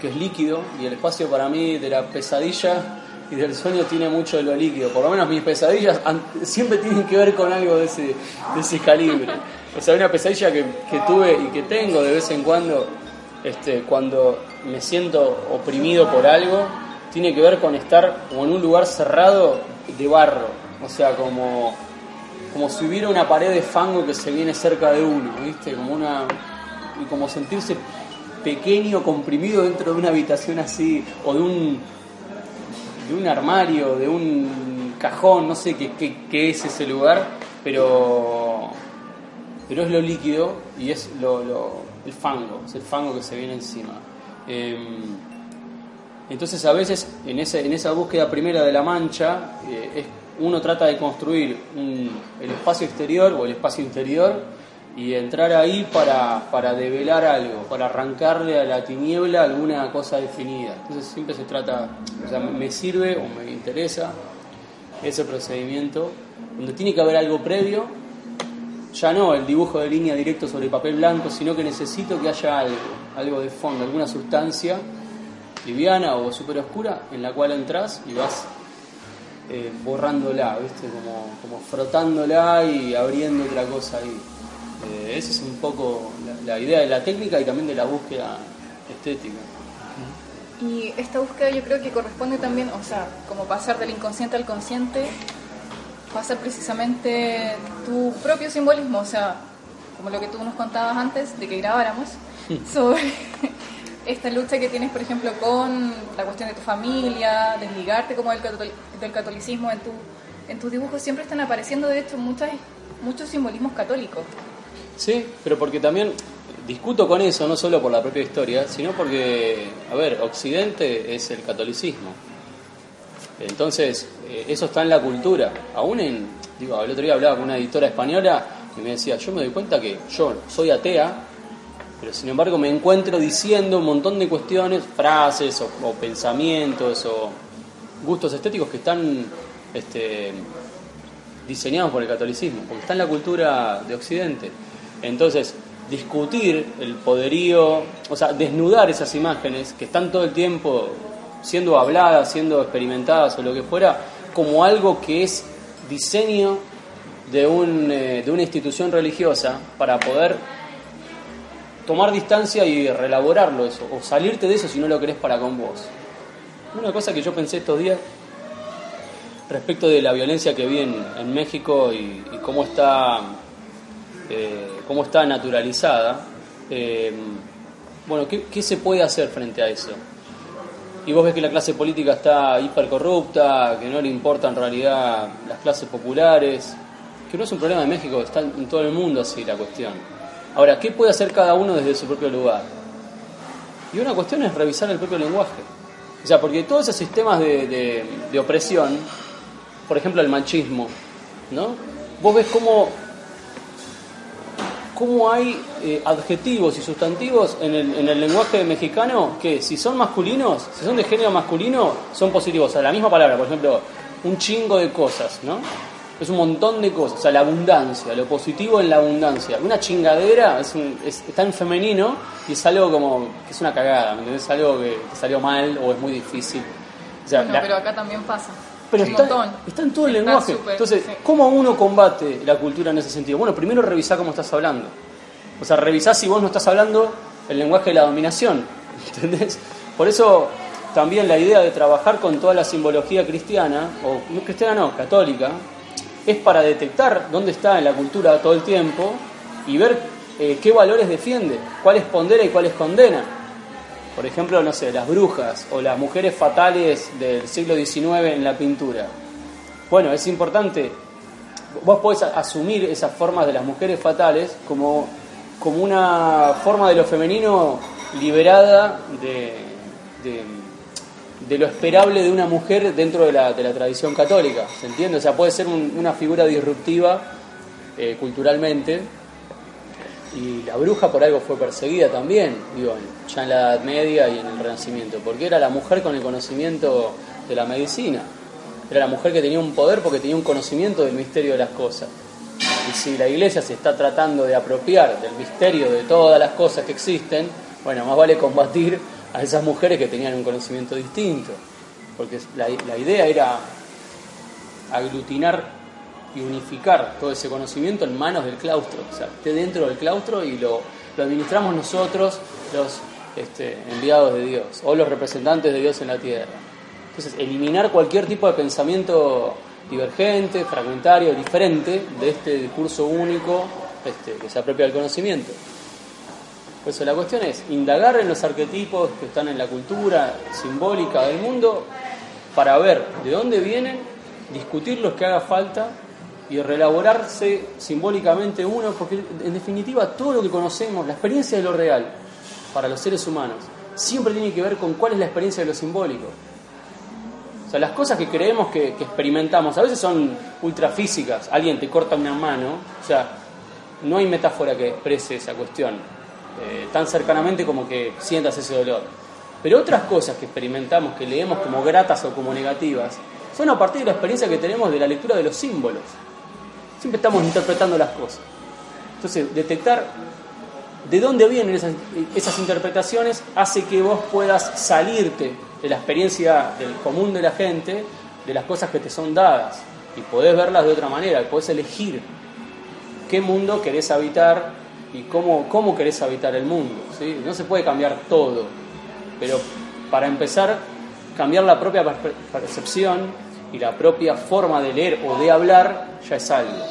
que es líquido, y el espacio para mí de la pesadilla y del sueño tiene mucho de lo líquido. Por lo menos mis pesadillas siempre tienen que ver con algo de ese, calibre. O sea, una pesadilla que tuve y que tengo de vez en cuando, este, cuando me siento oprimido por algo, tiene que ver con estar como en un lugar cerrado de barro. O sea, como, como si hubiera una pared de fango que se viene cerca de uno, ¿viste? Como una, y como sentirse pequeño, comprimido dentro de una habitación así, o de un, de un armario, de un cajón, no sé qué, es ese lugar, pero, pero es lo líquido y es lo, el fango, es el fango que se viene encima. Em, entonces a veces en, ese, en esa búsqueda primera de la mancha, eh, uno trata de construir el espacio exterior o el espacio interior y entrar ahí para, para develar algo, para arrancarle a la tiniebla alguna cosa definida. Entonces siempre se trata, o sea, me sirve o me interesa ese procedimiento, donde tiene que haber algo previo, ya no el dibujo de línea directo sobre papel blanco, sino que necesito que haya algo, algo de fondo, alguna sustancia liviana o súper oscura en la cual entras y vas eh, borrándola, ¿viste? Como, como frotándola y abriendo otra cosa ahí. Eh, esa es un poco la, idea de la técnica y también de la búsqueda estética. Y esta búsqueda yo creo que corresponde también, o sea, como pasar del inconsciente al consciente, pasa precisamente tu propio simbolismo, o sea, como lo que tú nos contabas antes de que grabáramos, sobre esta lucha que tienes, por ejemplo, con la cuestión de tu familia, desligarte como del, del catolicismo en, tu, en tus dibujos, siempre están apareciendo, de hecho, muchas, muchos simbolismos católicos. Sí, pero porque también discuto con eso, no solo por la propia historia, sino porque, a ver, Occidente es el catolicismo. Entonces, eh, eso está en la cultura. Aún en, digo, el otro día hablaba con una editora española y me decía, yo me doy cuenta que yo soy atea, pero sin embargo me encuentro diciendo un montón de cuestiones, frases o, pensamientos o gustos estéticos que están este, diseñados por el catolicismo, porque está en la cultura de Occidente. Entonces, discutir el poderío, o sea, desnudar esas imágenes que están todo el tiempo siendo habladas, siendo experimentadas o lo que fuera, como algo que es diseño de, un, eh, de una institución religiosa para poder tomar distancia y relaborarlo eso, o salirte de eso si no lo querés para con vos. Una cosa que yo pensé estos días respecto de la violencia que vi en, México y, cómo está eh, cómo está naturalizada, eh, bueno, ¿qué, se puede hacer frente a eso? Y vos ves que la clase política está hipercorrupta, que no le importa en realidad las clases populares, que no es un problema de México, está en todo el mundo así la cuestión. Ahora, ¿qué puede hacer cada uno desde su propio lugar? Y una cuestión es revisar el propio lenguaje. O sea, porque todos esos sistemas de, de opresión, por ejemplo el machismo, ¿no? Vos ves cómo cómo hay eh, adjetivos y sustantivos en el, en el, lenguaje mexicano que si son masculinos, si son de género masculino, son positivos. O sea, la misma palabra, por ejemplo, un chingo de cosas, ¿no? Es un montón de cosas. O sea, la abundancia, lo positivo en la abundancia. Una chingadera es está en femenino y es algo como que es una cagada, ¿me entendés? Es algo que, salió mal o es muy difícil. O sea, pero acá también pasa. Pero está, está, en todo el lenguaje. Entonces, ¿cómo uno combate la cultura en ese sentido? Bueno, primero revisá cómo estás hablando. O sea, revisá si vos no estás hablando el lenguaje de la dominación. ¿Entendés? Por eso también la idea de trabajar con toda la simbología cristiana, o no cristiana no, católica, es para detectar dónde está en la cultura todo el tiempo y ver eh, qué valores defiende, cuáles pondera y cuáles condena. Por ejemplo, no sé, las brujas o las mujeres fatales del siglo XIX en la pintura. Bueno, es importante, vos podés asumir esas formas de las mujeres fatales como, como una forma de lo femenino liberada de, de, lo esperable de una mujer dentro de la, de la, tradición católica, ¿se entiende? O sea, puede ser una figura disruptiva eh, culturalmente y la bruja por algo fue perseguida también, digo, en la Edad Media y en el Renacimiento, porque era la mujer con el conocimiento de la medicina. Era la mujer que tenía un poder porque tenía un conocimiento del misterio de las cosas. Y si la iglesia se está tratando de apropiar del misterio de todas las cosas que existen, bueno, más vale combatir a esas mujeres que tenían un conocimiento distinto. porque la, la idea era aglutinar y unificar todo ese conocimiento en manos del claustro, o sea, esté dentro del claustro y lo, lo administramos nosotros, los este, enviados de Dios, o los representantes de Dios en la tierra. Entonces, eliminar cualquier tipo de pensamiento divergente, fragmentario, diferente de este discurso único este, que se apropia del conocimiento. Por eso la cuestión es indagar en los arquetipos que están en la cultura simbólica del mundo para ver de dónde vienen, discutir los que haga falta y reelaborarse simbólicamente uno, porque en definitiva todo lo que conocemos, la experiencia de lo real para los seres humanos, siempre tiene que ver con cuál es la experiencia de lo simbólico. O sea, las cosas que creemos que, experimentamos a veces son ultrafísicas. Alguien te corta una mano, o sea, no hay metáfora que exprese esa cuestión eh, tan cercanamente como que sientas ese dolor. Pero otras cosas que experimentamos, que leemos como gratas o como negativas, son a partir de la experiencia que tenemos de la lectura de los símbolos. Siempre estamos interpretando las cosas. Entonces, detectar de dónde vienen esas, interpretaciones hace que vos puedas salirte de la experiencia común de la gente, de las cosas que te son dadas, y podés verlas de otra manera, podés elegir qué mundo querés habitar y cómo, cómo querés habitar el mundo. ¿sí? No se puede cambiar todo, pero para empezar, cambiar la propia percepción y la propia forma de leer o de hablar ya es algo.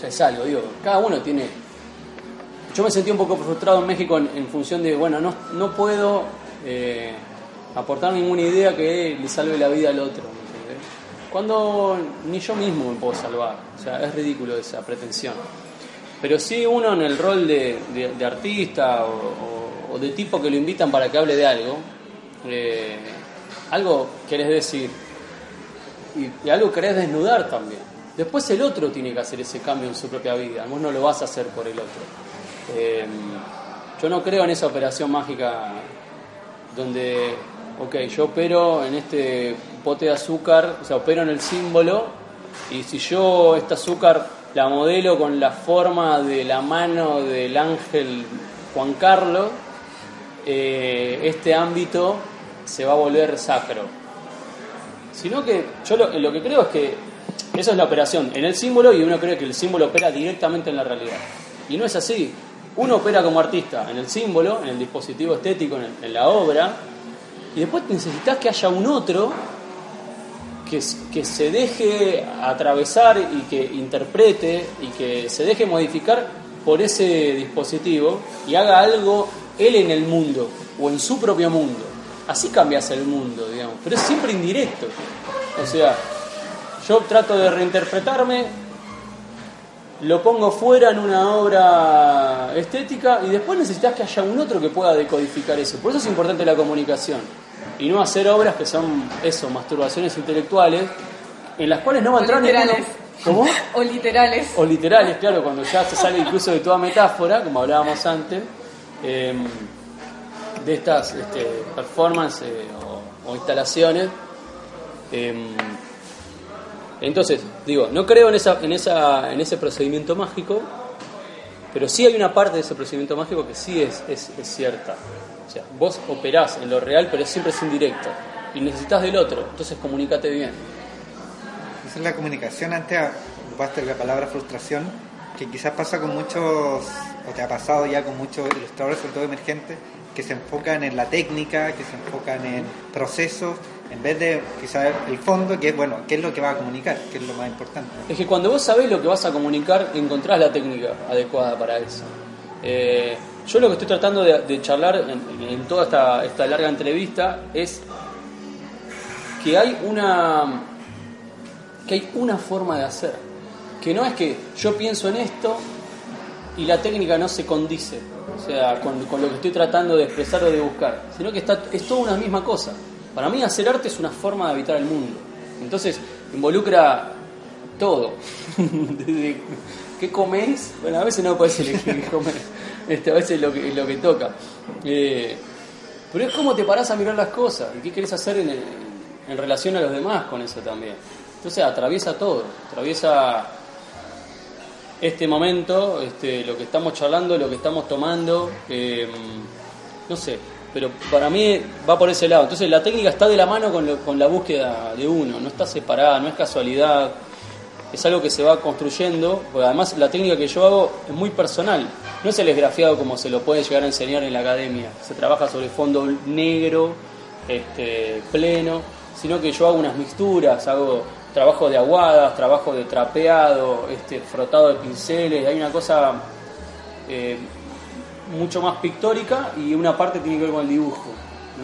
Ya es algo, digo, cada uno tiene... Yo me sentí un poco frustrado en México en, función de, bueno, no, no puedo eh, aportar ninguna idea que le salve la vida al otro. Cuando ni yo mismo me puedo salvar. O sea, es ridículo esa pretensión. Pero sí uno en el rol de, artista o, de tipo que lo invitan para que hable de algo, eh, algo querés decir, y, algo querés desnudar también. Después el otro tiene que hacer ese cambio en su propia vida, vos no lo vas a hacer por el otro. Em, yo no creo en esa operación mágica donde, ok, yo opero en este pote de azúcar, o sea, opero en el símbolo, y si yo este azúcar la modelo con la forma de la mano del ángel Juan Carlos, eh, este ámbito se va a volver sacro sino que yo lo, que creo es que eso es la operación en el símbolo y uno cree que el símbolo opera directamente en la realidad. Y no es así. Uno opera como artista en el símbolo, en el dispositivo estético, en, la obra, y después necesitas que haya un otro que, que, se deje atravesar y que interprete y que se deje modificar por ese dispositivo y haga algo él en el mundo o en su propio mundo así cambias el mundo, digamos, pero es siempre indirecto. O sea, yo trato de reinterpretarme, lo pongo fuera en una obra estética y después necesitas que haya un otro que pueda decodificar eso. Por eso es importante la comunicación y no hacer obras que son eso, masturbaciones intelectuales, en las cuales no va a entrar literales. ¿Cómo? O literales. O literales, claro, cuando ya se sale incluso de toda metáfora, como hablábamos antes. Eh, de estas este, performances o, instalaciones. Em, entonces, digo, no creo en, esa, en, esa, en ese procedimiento mágico, pero sí hay una parte de ese procedimiento mágico que sí es, es, cierta. O sea, vos operás en lo real, pero siempre es indirecto. Y necesitas del otro, entonces comunícate bien. Esa es la comunicación. Antes ocupaste la palabra frustración, que quizás pasa con muchos, o te ha pasado ya con muchos ilustradores, sobre todo emergentes, que se enfocan en la técnica, que se enfocan en procesos, en vez de quizás el fondo, que es, bueno, qué es lo que va a comunicar, qué es lo más importante. Es que cuando vos sabés lo que vas a comunicar, encontrás la técnica adecuada para eso. Eh, yo lo que estoy tratando de, charlar en, toda esta, esta larga entrevista es que hay una que hay una forma de hacer que no es que yo pienso en esto y la técnica no se condice o sea, con, lo que estoy tratando de expresar o de buscar, sino que está, es toda una misma cosa. Para mí hacer arte es una forma de habitar el mundo. Entonces, involucra todo. Qué comes, bueno, a veces no puedes elegir qué comer, este, a veces lo que, lo que toca. Eh, pero es cómo te parás a mirar las cosas y qué querés hacer en, relación a los demás con eso también. Entonces atraviesa todo, atraviesa este momento, este, lo que estamos charlando, lo que estamos tomando, em, no sé, pero para mí va por ese lado. Entonces la técnica está de la mano con, con la búsqueda de uno, no está separada, no es casualidad, es algo que se va construyendo, porque además la técnica que yo hago es muy personal, no es el esgrafiado como se lo puede llegar a enseñar en la academia, se trabaja sobre fondo negro, este, pleno, sino que yo hago unas mixturas, hago trabajo de aguadas, trabajo de trapeado, este, frotado de pinceles, hay una cosa eh, mucho más pictórica y una parte tiene que ver con el dibujo,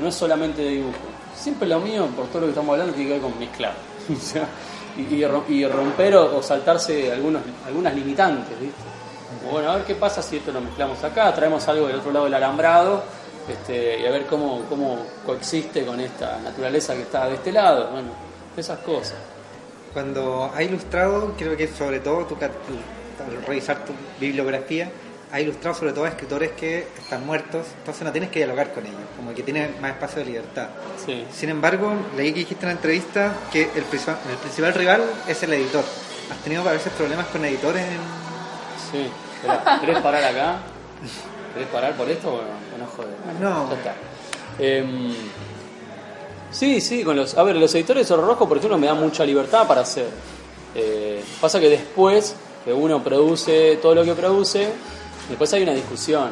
no es solamente dibujo. Siempre lo mío, por todo lo que estamos hablando, tiene que ver con mezclar. Y, y ro- y romper o, saltarse algunos, algunas limitantes, Bueno, a ver qué pasa si esto lo mezclamos acá, traemos algo del otro lado del alambrado este, y a ver cómo, cómo coexiste con esta naturaleza que está de este lado. Bueno, esas cosas. Cuando has ilustrado, creo que sobre todo tu- al revisar tu bibliografía, has ilustrado sobre todo a escritores que están muertos, entonces no tienes que dialogar con ellos, como que tienes más espacio de libertad. Sí. Sin embargo, leí que dijiste en una entrevista que el, principal- el principal rival es el editor. ¿Has tenido a veces problemas con editores? En... Sí. Espera, ¿Querés parar acá? ¿Querés parar por esto o no, joder? No. Ya está. Em, sí, sí, con los. A ver, los editores de Zorro Rojo, por ejemplo, me dan mucha libertad para hacer. Eh, pasa que después que uno produce todo lo que produce, después hay una discusión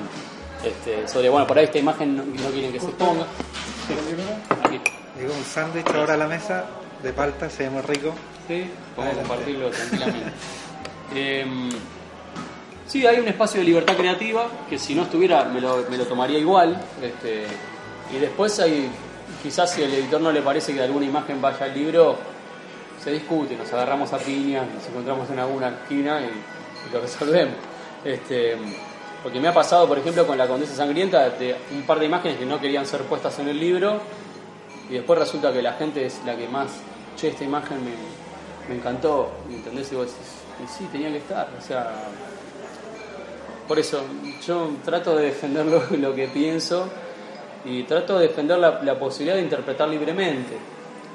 este, sobre, bueno, por ahí esta imagen no, no quieren que se ponga. Aquí. Digo, un sándwich ahora a la mesa de palta, se ve muy rico. Sí, podemos Adelante. compartirlo tranquilamente. Em, sí, hay un espacio de libertad creativa que si no estuviera me lo, me lo tomaría igual. Este, y después hay, quizás si al editor no le parece que alguna imagen vaya al libro, se discute, nos agarramos a piñas, nos encontramos en alguna esquina y, y lo resolvemos. Este, porque me ha pasado, por ejemplo, con la Condesa Sangrienta, de un par de imágenes que no querían ser puestas en el libro y después resulta que la gente es la que más, che, esta imagen me, me encantó, ¿me ¿entendés? Y vos decís, sí, tenía que estar, o sea, por eso yo trato de defender lo, que pienso y trato de defender la posibilidad de interpretar libremente.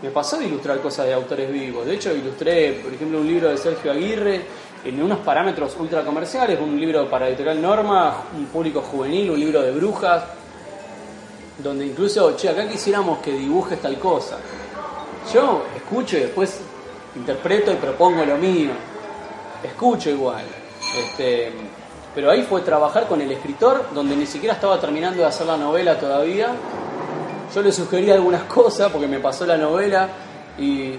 Me pasó de ilustrar cosas de autores vivos, de hecho ilustré, por ejemplo, un libro de Sergio Aguirre en unos parámetros ultra comerciales, un libro para editorial Norma, un público juvenil, un libro de brujas, donde incluso, che, acá quisiéramos que dibujes tal cosa. Yo escucho y después interpreto y propongo lo mío. Escucho igual. Este, pero ahí fue trabajar con el escritor, donde ni siquiera estaba terminando de hacer la novela todavía. Yo le sugerí algunas cosas porque me pasó la novela y,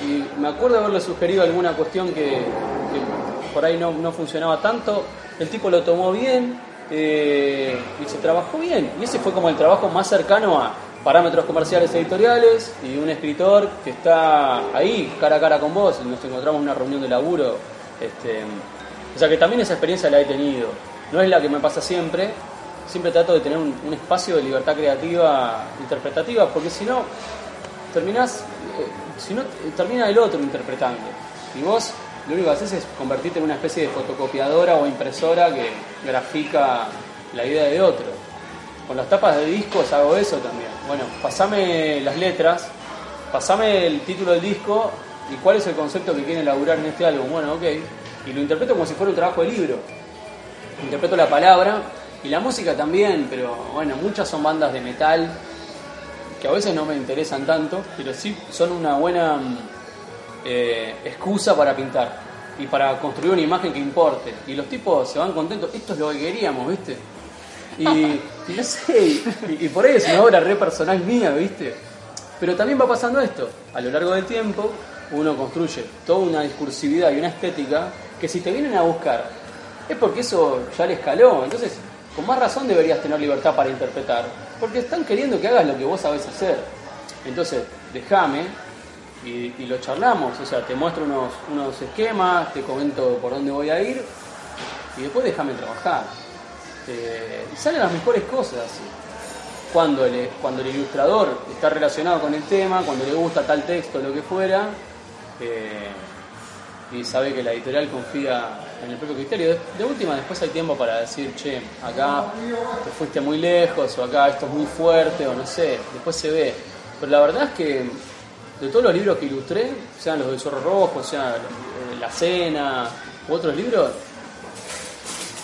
y me acuerdo haberle sugerido alguna cuestión que, que por ahí no, no funcionaba tanto. El tipo lo tomó bien eh, y se trabajó bien. Y ese fue como el trabajo más cercano a parámetros comerciales editoriales y un escritor que está ahí cara a cara con vos. Nos encontramos en una reunión de laburo. Este, o sea que también esa experiencia la he tenido. No es la que me pasa siempre. Siempre trato de tener un, un espacio de libertad creativa, interpretativa, porque si no, terminás, eh, si no, termina el otro interpretando. Y vos lo único que haces es convertirte en una especie de fotocopiadora o impresora que grafica la idea de otro. Con las tapas de discos hago eso también. Bueno, pasame las letras, pasame el título del disco y cuál es el concepto que quieren elaborar en este álbum. Bueno, ok. Y lo interpreto como si fuera un trabajo de libro. Interpreto la palabra y la música también, pero bueno, muchas son bandas de metal que a veces no me interesan tanto, pero sí son una buena mm, eh, excusa para pintar y para construir una imagen que importe. Y los tipos se van contentos, esto es lo que queríamos, ¿viste? Y, y no sé, y, por ahí es una obra re personal mía, ¿viste? Pero también va pasando esto, a lo largo del tiempo uno construye toda una discursividad y una estética que si te vienen a buscar es porque eso ya le escaló, entonces con más razón deberías tener libertad para interpretar, porque están queriendo que hagas lo que vos sabés hacer. Entonces, déjame y, lo charlamos, o sea, te muestro unos, unos esquemas, te comento por dónde voy a ir y después déjame trabajar. Eh, salen las mejores cosas. Cuando el, cuando el ilustrador está relacionado con el tema, cuando le gusta tal texto, lo que fuera, eh, y sabe que la editorial confía en el propio criterio. De, última, después hay tiempo para decir, che, acá te fuiste muy lejos, o acá esto es muy fuerte, o no sé, después se ve. Pero la verdad es que de todos los libros que ilustré, sean los del Zorro Rojo, sean eh, La Cena, u otros libros,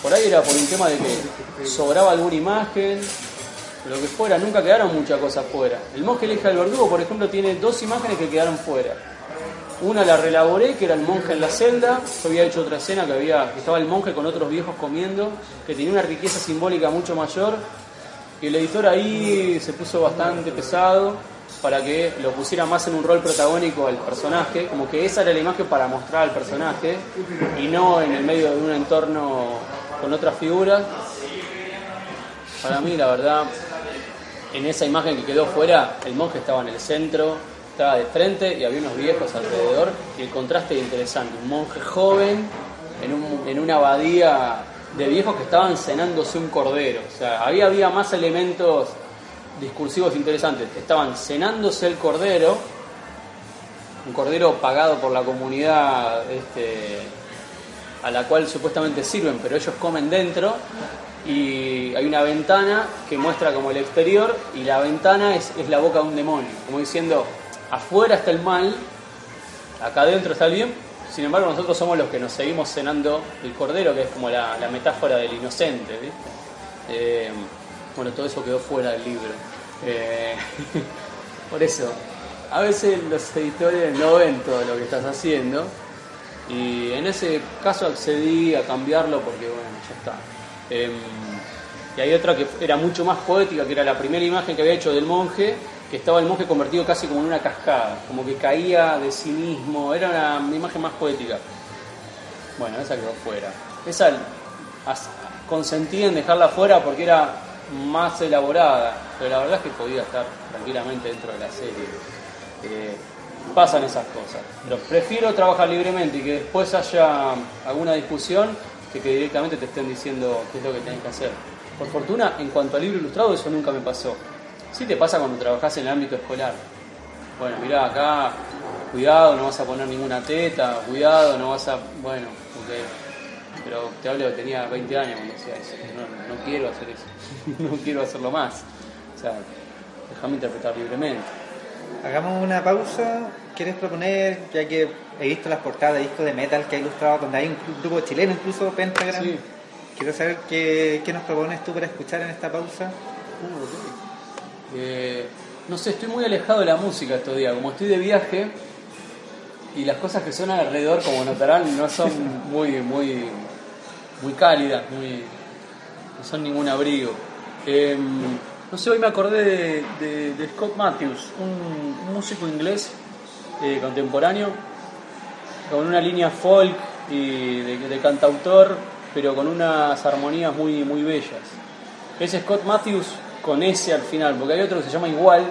por ahí era por un tema de que sobraba alguna imagen, lo que fuera, nunca quedaron muchas cosas fuera. El monje elige al verdugo, por ejemplo, tiene dos imágenes que quedaron fuera. Una la relaboré, que era el monje en la celda. Yo había hecho otra escena que había, que estaba el monje con otros viejos comiendo, que tenía una riqueza simbólica mucho mayor. Y el editor ahí se puso bastante pesado para que lo pusiera más en un rol protagónico al personaje, como que esa era la imagen para mostrar al personaje y no en el medio de un entorno con otras figuras. Para mí, la verdad, en esa imagen que quedó fuera, el monje estaba en el centro, estaba de frente y había unos viejos alrededor y el contraste era interesante. Un monje joven en, un- en una abadía de viejos que estaban cenándose un cordero. O sea, había, había más elementos discursivos interesantes. Estaban cenándose el cordero, un cordero pagado por la comunidad este, a la cual supuestamente sirven, pero ellos comen dentro. Y hay una ventana que muestra como el exterior y la ventana es, es la boca de un demonio, como diciendo, afuera está el mal, acá adentro está el bien, sin embargo nosotros somos los que nos seguimos cenando el cordero, que es como la, metáfora del inocente, ¿viste? Eh, bueno, todo eso quedó fuera del libro. Eh, por eso, a veces los editores no ven todo lo que estás haciendo y en ese caso accedí a cambiarlo porque, bueno, ya está. Em, y hay otra que era mucho más poética, que era la primera imagen que había hecho del monje, que estaba el monje convertido casi como en una cascada, como que caía de sí mismo, era una imagen más poética. Bueno, esa quedó fuera. Esa consentí en dejarla fuera porque era más elaborada, pero la verdad es que podía estar tranquilamente dentro de la serie. Eh, pasan esas cosas, pero prefiero trabajar libremente y que después haya alguna discusión que que directamente te estén diciendo qué es lo que tenés que hacer. Por fortuna, en cuanto al libro ilustrado, eso nunca me pasó. Sí te pasa cuando trabajás en el ámbito escolar. Bueno, mirá, acá, cuidado, no vas a poner ninguna teta, cuidado, no vas a... Bueno, ok. Pero te hablo de que tenía 20 años cuando hacía eso. No, no quiero hacer eso. no quiero hacerlo más. O sea, déjame interpretar libremente. Hagamos una pausa. ¿Quieres proponer, ya que he visto las portadas de discos de metal que ha ilustrado, donde hay un grupo chileno, incluso Pentagram? Sí. Quiero saber qué, qué nos propones tú para escuchar en esta pausa. Eh, no sé, estoy muy alejado de la música estos días. Como estoy de viaje y las cosas que suenan alrededor, como notarán, no son muy, muy, muy cálidas, muy, no son ningún abrigo. Eh, no sé, hoy me acordé de, de- de Scott Matthews, un, un músico inglés eh, contemporáneo, con una línea folk y de, de cantautor, pero con unas armonías muy, muy bellas. Es Scott Matthews con S al final, porque hay otro que se llama igual,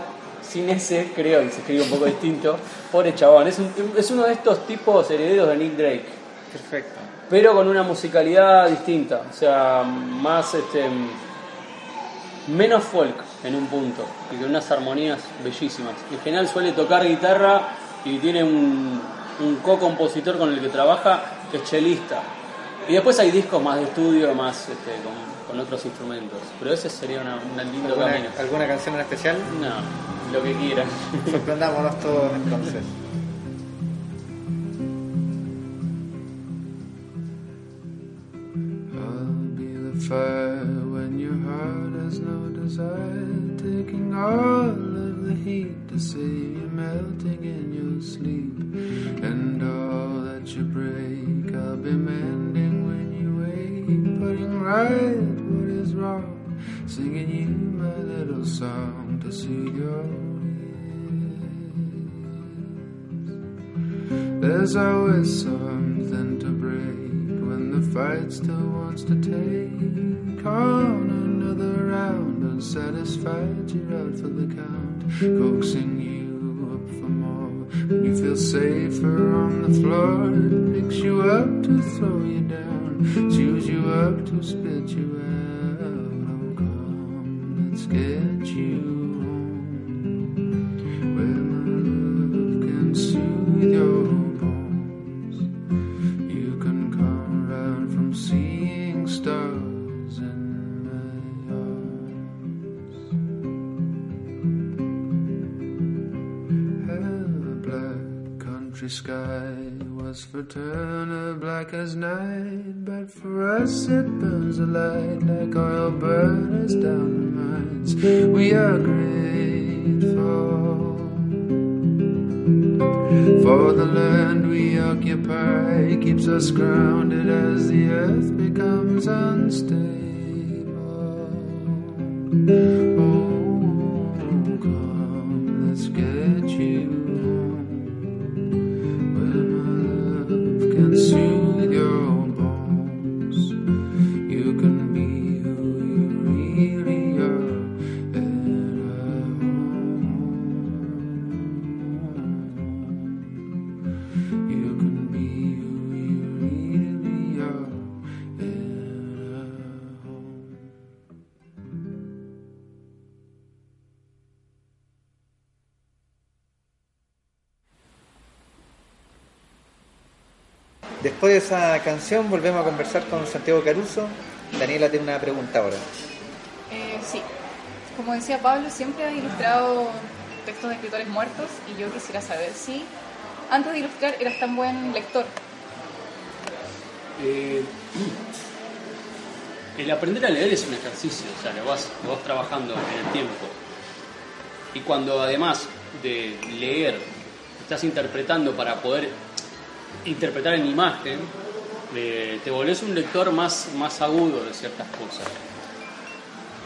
sin S, creo, y se escribe un poco distinto. Pobre chabón, es, un- es uno de estos tipos herederos de Nick Drake, Perfecto. pero con una musicalidad distinta, o sea, más este menos folk en un punto y con unas armonías bellísimas. En general suele tocar guitarra y tiene un, un co-compositor con el que trabaja que es chelista. Y después hay discos más de estudio, más este, con, con otros instrumentos. Pero ese sería una- un lindo ¿Alguna, camino. alguna canción en especial? No, lo que quieran. Sorprendámonos todos entonces. I'll be the fire when your heart has no desire, taking all of the heat to save you melting in your sleep. And all that you break, I'll be mending when you wake, putting right singing you my little song to soothe your ears. There's always something to break when the fight still wants to take on another round. Unsatisfied, you're out for the count, coaxing you up for more. When you feel safer on the floor, it picks you up to throw you down, chews you up to spit you out. Get you home. Where my love can soothe your bones. You can come round from seeing stars in my arms. A black country sky was for Turner black as night, but for us it burns a light like oil burners down the mines. We are grateful for the land we occupy, keeps us grounded as the earth becomes unstable. Oh, come, let's get you de esa canción volvemos a conversar con Santiago Caruso. Daniela tiene una pregunta ahora. Eh, sí, como decía Pablo, siempre ha ilustrado textos de escritores muertos y yo quisiera saber si antes de ilustrar eras tan buen lector. Eh, el aprender a leer es un ejercicio, o sea, lo vas, lo vas trabajando en el tiempo. Y cuando además de leer, estás interpretando para poder interpretar en imagen, eh, te volvés un lector más, más agudo de ciertas cosas.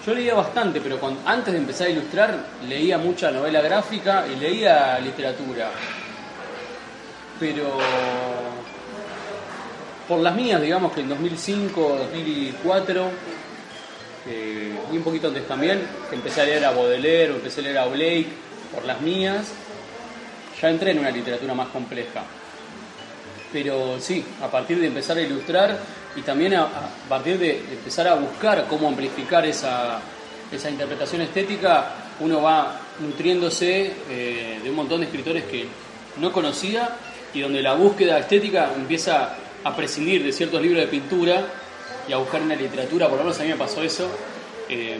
Yo leía bastante, pero antes de empezar a ilustrar leía mucha novela gráfica y leía literatura. Pero por las mías, digamos que en 2005, 2004, eh, y un poquito antes también, empecé a leer a Baudelaire, o empecé a leer a Blake, por las mías, ya entré en una literatura más compleja. Pero sí, a partir de empezar a ilustrar y también a, partir de, empezar a buscar cómo amplificar esa, esa interpretación estética, uno va nutriéndose eh, de un montón de escritores que no conocía y donde la búsqueda estética empieza a prescindir de ciertos libros de pintura y a buscar una literatura, por lo menos a mí me pasó eso, eh,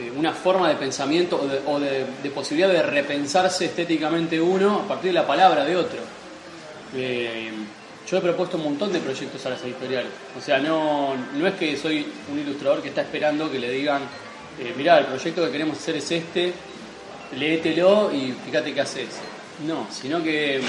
eh, una forma de pensamiento o, de posibilidad de repensarse estéticamente uno a partir de la palabra de otro. Eh, yo he propuesto un montón de proyectos a las editoriales. O sea, no, no es que soy un ilustrador que está esperando que le digan, eh, mirá, el proyecto que queremos hacer es este, léetelo y fíjate qué haces. No, sino que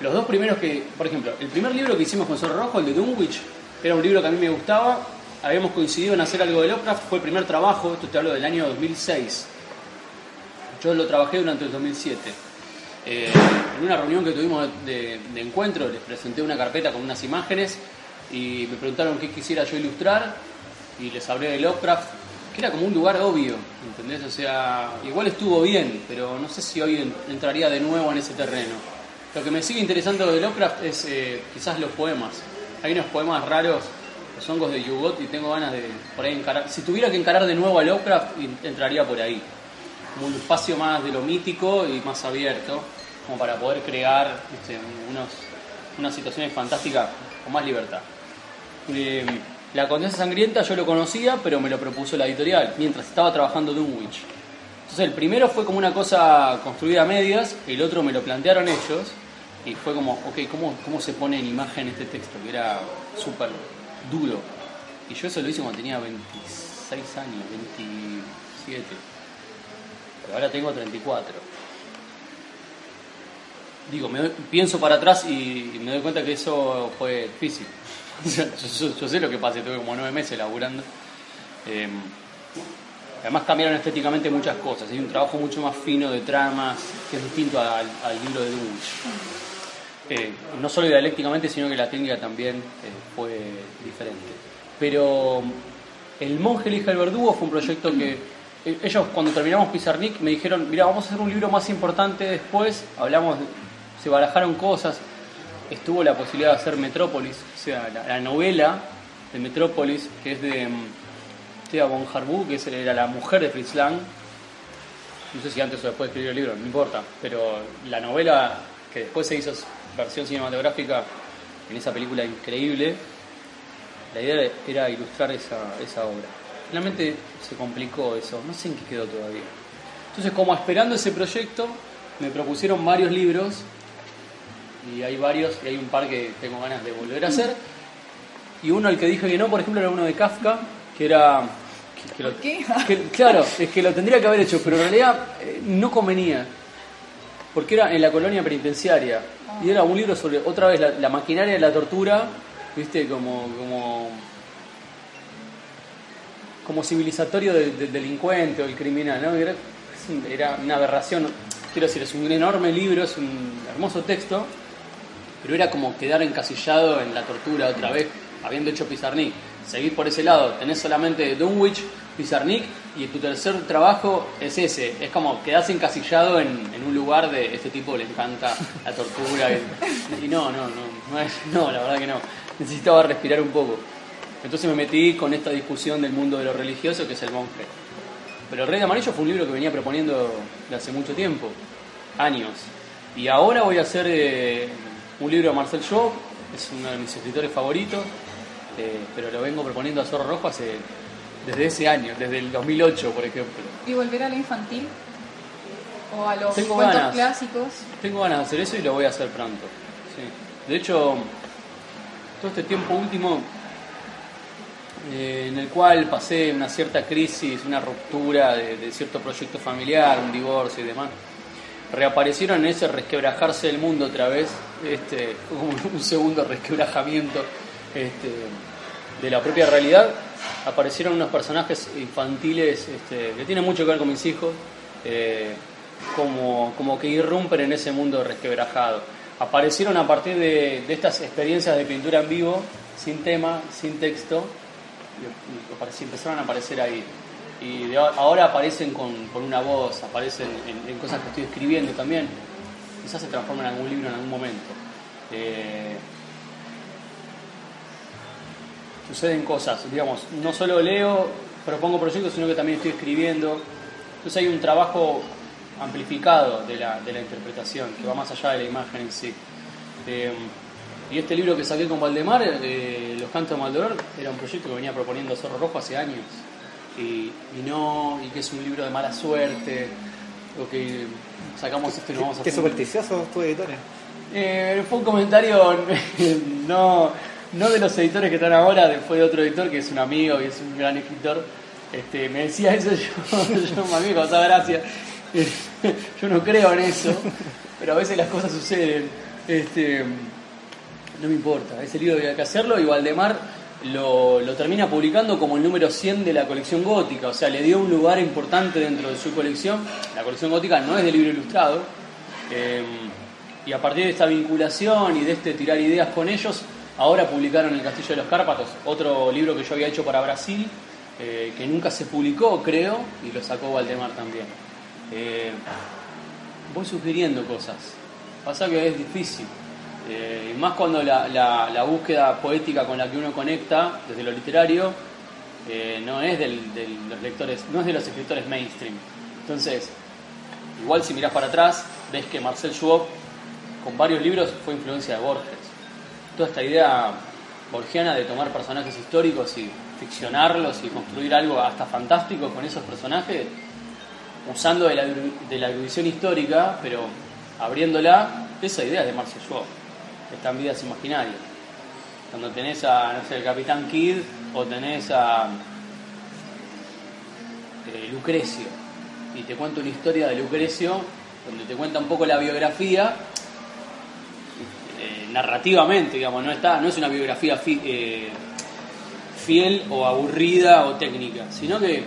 los dos primeros que, por ejemplo, el primer libro que hicimos con Zorro Rojo, el de Dunwich, era un libro que a mí me gustaba, habíamos coincidido en hacer algo de Lovecraft, fue el primer trabajo, esto te hablo del año 2006. Yo lo trabajé durante el 2007. Eh, en una reunión que tuvimos de, encuentro, les presenté una carpeta con unas imágenes y me preguntaron qué quisiera yo ilustrar y les hablé de Lovecraft, que era como un lugar obvio, ¿entendés? O sea, igual estuvo bien, pero no sé si hoy en- entraría de nuevo en ese terreno. Lo que me sigue interesando de Lovecraft es eh, quizás los poemas. Hay unos poemas raros, los hongos de Yugot, y tengo ganas de por ahí encarar. Si tuviera que encarar de nuevo a Lovecraft, entraría por ahí un espacio más de lo mítico y más abierto, como para poder crear unas situaciones fantásticas con más libertad. Eh, la Condesa Sangrienta yo lo conocía, pero me lo propuso la editorial, mientras estaba trabajando Dunwich. Entonces el primero fue como una cosa construida a medias, el otro me lo plantearon ellos, y fue como, ok, ¿cómo, cómo se pone en imagen este texto? Que era súper duro. Y yo eso lo hice cuando tenía 26 años, 27 pero ahora tengo 34. Digo, me doy- pienso para atrás y, me doy cuenta que eso fue difícil. Yo, yo- yo sé lo que pasé, tuve como nueve meses laburando. Eh, además cambiaron estéticamente muchas cosas, hay un trabajo mucho más fino de tramas, que es distinto al, al libro de Dunwich. Eh, no solo dialécticamente, sino que la técnica también eh, fue diferente. Pero El monje elija el verdugo fue un proyecto que ellos cuando terminamos Pizarnik me dijeron, mira, vamos a hacer un libro más importante después, hablamos, se barajaron cosas, estuvo la posibilidad de hacer Metrópolis, o sea, la, la novela de Metrópolis, que es de mm, Thea von Harbu, que era la mujer de Fritz Lang, no sé si antes o después de escribir el libro, no importa, pero la novela que después se hizo versión cinematográfica en esa película increíble, la idea era ilustrar esa, esa obra. Finalmente se complicó eso, no sé en qué quedó todavía. Entonces, como esperando ese proyecto, me propusieron varios libros y hay varios, y hay un par que tengo ganas de volver a hacer. Y uno al que dije que no, por ejemplo, era uno de Kafka, que era... que- que lo- ¿Por qué? que- claro, es que lo tendría que haber hecho, pero en realidad eh, no convenía, porque era en la colonia penitenciaria, y era un libro sobre, otra vez, la, la maquinaria de la tortura, viste, como... como como civilizatorio del, del delincuente o el criminal, ¿no? Era, era una aberración, quiero decir, es un enorme libro, es un hermoso texto, pero era como quedar encasillado en la tortura otra vez, habiendo hecho Pizarnik. Seguir por ese lado, tenés solamente Dunwich, Pizarnik, y tu tercer trabajo es ese. Es como quedás encasillado en, en un lugar de este tipo le encanta la tortura. Y, y no, no, no, no, es- no, la verdad que no. Necesitaba respirar un poco. Entonces me metí con esta discusión del mundo de lo religioso, que es el monje. Pero El Rey de Amarillo fue un libro que venía proponiendo de hace mucho tiempo, años. Y ahora voy a hacer eh, un libro de Marcel Job, es uno de mis escritores favoritos, eh, pero lo vengo proponiendo a Zorro Rojo hace, desde ese año, desde el 2008, por ejemplo. ¿Y volver a lo infantil? ¿O a los Tengo cuentos ganas. clásicos? Tengo ganas de hacer eso y lo voy a hacer pronto. sí. De hecho, todo este tiempo último, eh, en el cual pasé una cierta crisis, una ruptura de, de cierto proyecto familiar, un divorcio y demás, reaparecieron en ese resquebrajarse del mundo otra vez, este, como un segundo resquebrajamiento este, de la propia realidad. Aparecieron unos personajes infantiles este, que tienen mucho que ver con mis hijos, eh, como, como que irrumpen en ese mundo resquebrajado. Aparecieron a partir de, de estas experiencias de pintura en vivo, sin tema, sin texto, y, empezaron a aparecer ahí. Y ahora aparecen con, con una voz, aparecen en, cosas que estoy escribiendo también. Quizás se transformen en algún libro en algún momento. Eh, suceden cosas, digamos, no solo leo, propongo proyectos, sino que también estoy escribiendo. Entonces hay un trabajo amplificado de la, de la interpretación, que va más allá de la imagen en sí. Eh, y este libro que saqué con Valdemar, eh, Los Cantos de Maldoror, era un proyecto que venía proponiendo Zorro Rojo hace años. Y, y no, y que es un libro de mala suerte, o que sacamos esto y no vamos a Qué hacer- supersticiosos tus editores. eh, fue un comentario no, no de los editores que están ahora, fue de otro editor que es un amigo y es un gran escritor. Este, me decía eso, yo, yo a mí me causaba gracia. Eh, Yo no creo en eso, pero a veces las cosas suceden. Este, no me importa, ese libro había que hacerlo y Valdemar lo, lo termina publicando como el número 100 de la colección gótica, o sea, le dio un lugar importante dentro de su colección. La colección gótica no es de libro ilustrado, eh, y a partir de esta vinculación y de este tirar ideas con ellos, ahora publicaron El Castillo de los Cárpatos, otro libro que yo había hecho para Brasil, eh, que nunca se publicó, creo, y lo sacó Valdemar también. Eh, voy sugiriendo cosas. Pasa que es difícil. Eh, y más cuando la, búsqueda poética con la que uno conecta desde lo literario eh, no es de los lectores, no es de los escritores mainstream. Entonces, igual si mirás para atrás, ves que Marcel Schwab con varios libros fue influencia de Borges. Toda esta idea borgiana de tomar personajes históricos y ficcionarlos y construir algo hasta fantástico con esos personajes, usando de la, de la erudición histórica, pero abriéndola, esa idea es de Marcel Schwab, está en Vidas Imaginarias. Cuando tenés a, no sé, el Capitán Kidd o tenés a eh, Lucrecio, y te cuento una historia de Lucrecio, donde te cuenta un poco la biografía, eh, narrativamente, digamos, no, está, no es una biografía eh, fiel o aburrida o técnica, sino que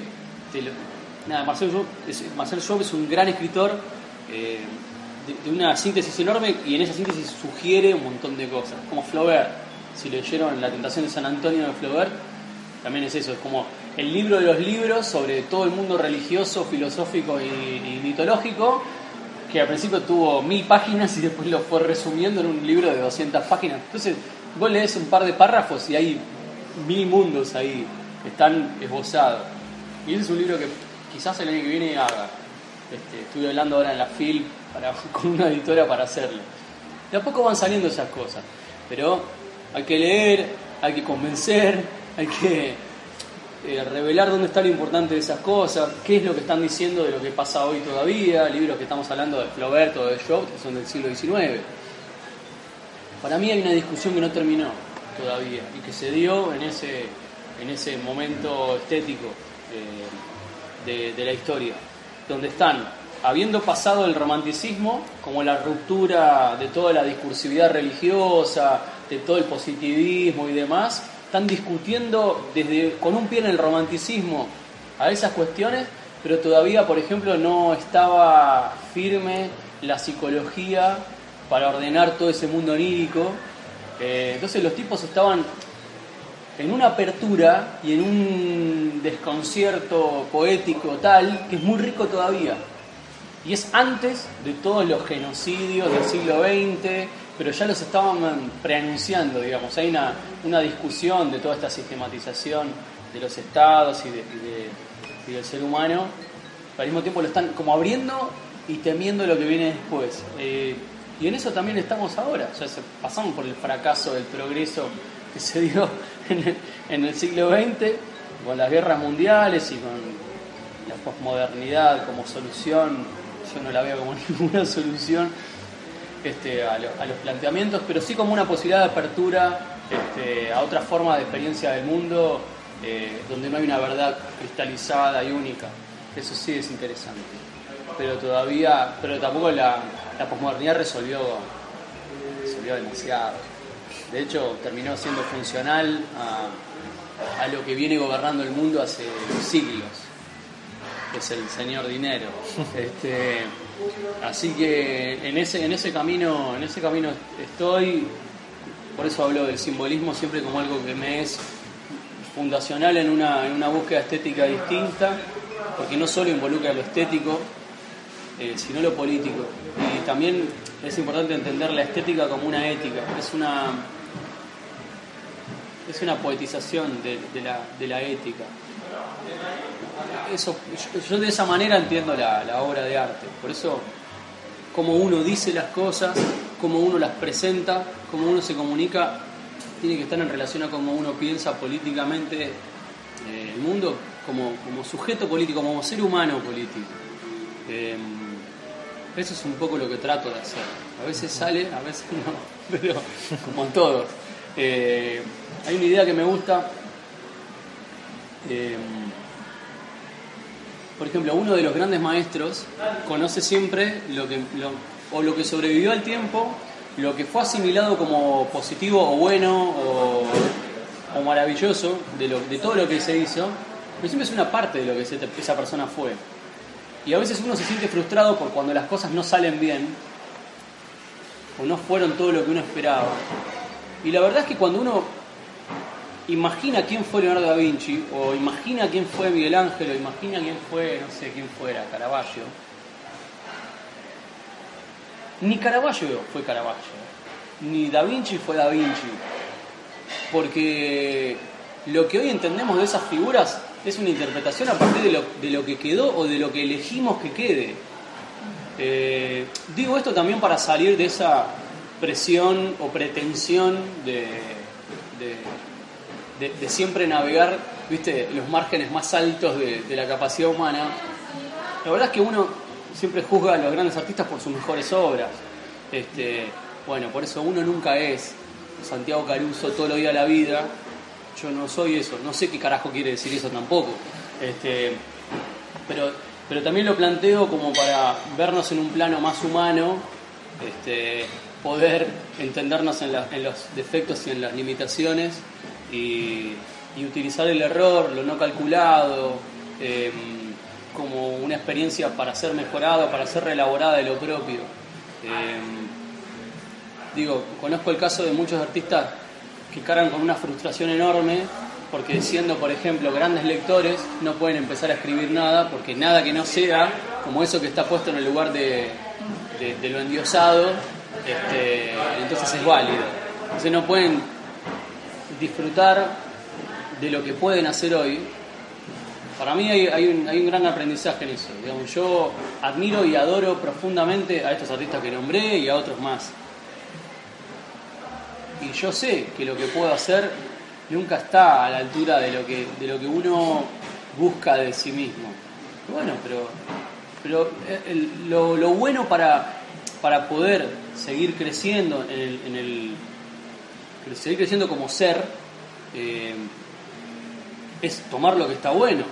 nada, Marcel Job es, es un gran escritor de, una síntesis enorme y en esa síntesis sugiere un montón de cosas, como Flaubert, si leyeron La tentación de San Antonio de Flaubert, también es eso, es como el libro de los libros sobre todo el mundo religioso, filosófico y, y mitológico, que al principio tuvo mil páginas y después lo fue resumiendo en un libro de 200 páginas. Entonces, vos lees un par de párrafos y hay mil mundos ahí que están esbozados. Y ese es un libro que quizás el año que viene haga. Este, estuve hablando ahora en la FIL con una editora para hacerlo. De a poco van saliendo esas cosas, pero hay que leer, hay que convencer, hay que eh, revelar dónde está lo importante de esas cosas, qué es lo que están diciendo de lo que pasa hoy todavía, libros que estamos hablando de Flaubert o de Job, que son del siglo XIX. para mí hay una discusión que no terminó todavía y que se dio en ese, en ese momento estético eh, de, de la historia, donde están, habiendo pasado el romanticismo, como la ruptura de toda la discursividad religiosa, de todo el positivismo y demás, están discutiendo desde con un pie en el romanticismo a esas cuestiones, pero todavía, por ejemplo, no estaba firme la psicología para ordenar todo ese mundo onírico. Eh, entonces los tipos estaban en una apertura y en un desconcierto poético tal que es muy rico todavía. Y es antes de todos los genocidios del siglo XX, pero ya los estaban preanunciando, digamos. Hay una, una discusión de toda esta sistematización de los estados y, de, del ser humano, pero al mismo tiempo lo están como abriendo y temiendo lo que viene después. Eh, y en eso también estamos ahora, o sea, pasamos por el fracaso del progreso que se dio en el, en el siglo XX, con las guerras mundiales y con la posmodernidad como solución, no la veo como ninguna solución este, a, lo, a, los planteamientos, pero sí como una posibilidad de apertura este, a otra forma de experiencia del mundo eh, donde no hay una verdad cristalizada y única. Eso sí es interesante. Pero todavía, pero tampoco la, posmodernidad resolvió, resolvió demasiado. De hecho, terminó siendo funcional a lo que viene gobernando el mundo hace siglos, es el señor dinero. Este, así que en ese, en ese camino, en ese camino estoy, por eso hablo del simbolismo siempre como algo que me es fundacional en una, en una búsqueda estética distinta, porque no solo involucra lo estético, eh, sino lo político. Y también es importante entender la estética como una ética, es una, es una poetización de, la, de la, ética. Eso, yo, de esa manera entiendo la, obra de arte, por eso como uno dice las cosas, como uno las presenta, como uno se comunica, tiene que estar en relación a cómo uno piensa políticamente eh, el mundo como, como, sujeto político, como ser humano político. Eh, eso es un poco lo que trato de hacer. A veces sale, a veces no, pero como en todo. Eh, hay una idea que me gusta. Por ejemplo, uno de los grandes maestros conoce siempre lo que, o lo que sobrevivió al tiempo, lo que fue asimilado como positivo o bueno o, maravilloso de, lo, de todo lo que se hizo, pero siempre es una parte de lo que esa persona fue. Y a veces uno se siente frustrado por cuando las cosas no salen bien o no fueron todo lo que uno esperaba. Y la verdad es que cuando uno imagina quién fue Leonardo da Vinci, o imagina quién fue Miguel Ángel, o imagina quién fue, no sé quién fuera, Caravaggio, ni Caravaggio fue Caravaggio, ni Da Vinci fue Da Vinci, porque lo que hoy entendemos de esas figuras es una interpretación a partir de lo, que quedó o de lo que elegimos que quede. Eh, digo esto también para salir de esa presión o pretensión de, de siempre navegar ¿viste? los márgenes más altos de, la capacidad humana. La verdad es que uno siempre juzga a los grandes artistas por sus mejores obras. Este, bueno, por eso uno nunca es Santiago Caruso todo el día de la vida, yo no soy eso, no sé qué carajo quiere decir eso tampoco. Este, pero, pero también lo planteo como para vernos en un plano más humano, este, poder entendernos en, en, los defectos y en las limitaciones y, utilizar el error, lo no calculado, eh, como una experiencia para ser mejorada, para ser reelaborada de lo propio. Eh, digo, conozco el caso de muchos artistas que cargan con una frustración enorme porque siendo, por ejemplo, grandes lectores, no pueden empezar a escribir nada porque nada que no sea como eso que está puesto en el lugar de lo endiosado, este, entonces es válido. Entonces no pueden disfrutar de lo que pueden hacer hoy. Para mí hay, un, hay un gran aprendizaje en eso. Yo admiro y adoro profundamente a estos artistas que nombré y a otros más y yo sé que lo que puedo hacer nunca está a la altura de lo que, de lo que uno busca de sí mismo. Bueno, pero, pero el, lo, lo, bueno para, para poder seguir creciendo en el, en el- seguir creciendo como ser eh, es tomar lo que está bueno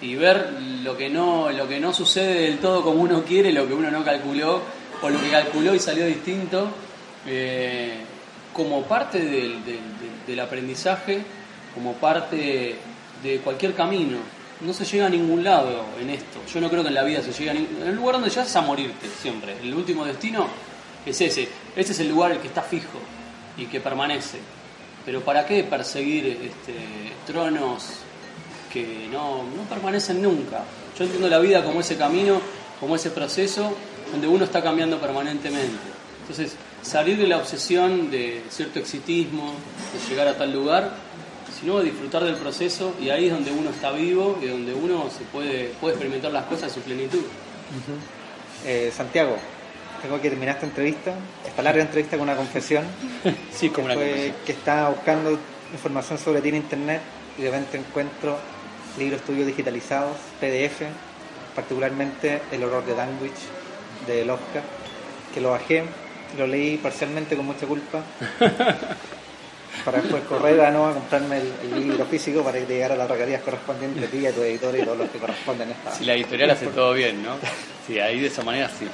y ver lo que no lo que no sucede del todo como uno quiere lo que uno no calculó o lo que calculó y salió distinto eh, como parte del, aprendizaje como parte de cualquier camino. No se llega a ningún lado en esto. Yo no creo que en la vida se llegue a ningún en el lugar donde llegas es a morirte siempre. El último destino es ese. Ese es el lugar el que está fijo y que permanece pero ¿para qué perseguir este, tronos que no, no permanecen nunca? Yo entiendo la vida como ese camino, como ese proceso donde uno está cambiando permanentemente. Entonces, salir de la obsesión de cierto exitismo, de llegar a tal lugar, sino disfrutar del proceso y ahí es donde uno está vivo y donde uno se puede, puede experimentar las cosas en su plenitud. Eh, Santiago, tengo que terminar esta entrevista, esta larga entrevista con una confesión. Sí, como que una fue confesión. que estaba buscando información sobre ti en internet y de repente encuentro libros tuyos digitalizados, PDF, particularmente El horror de Danwich de Lovecraft, que lo bajé, lo leí parcialmente con mucha culpa. para después correr a no a comprarme el, el libro físico para que te llegara las regalías correspondientes a ti, a tu editor y todos los que corresponden a esta. Si la editorial hace todo bien, ¿no? Sí, ahí de esa manera sí.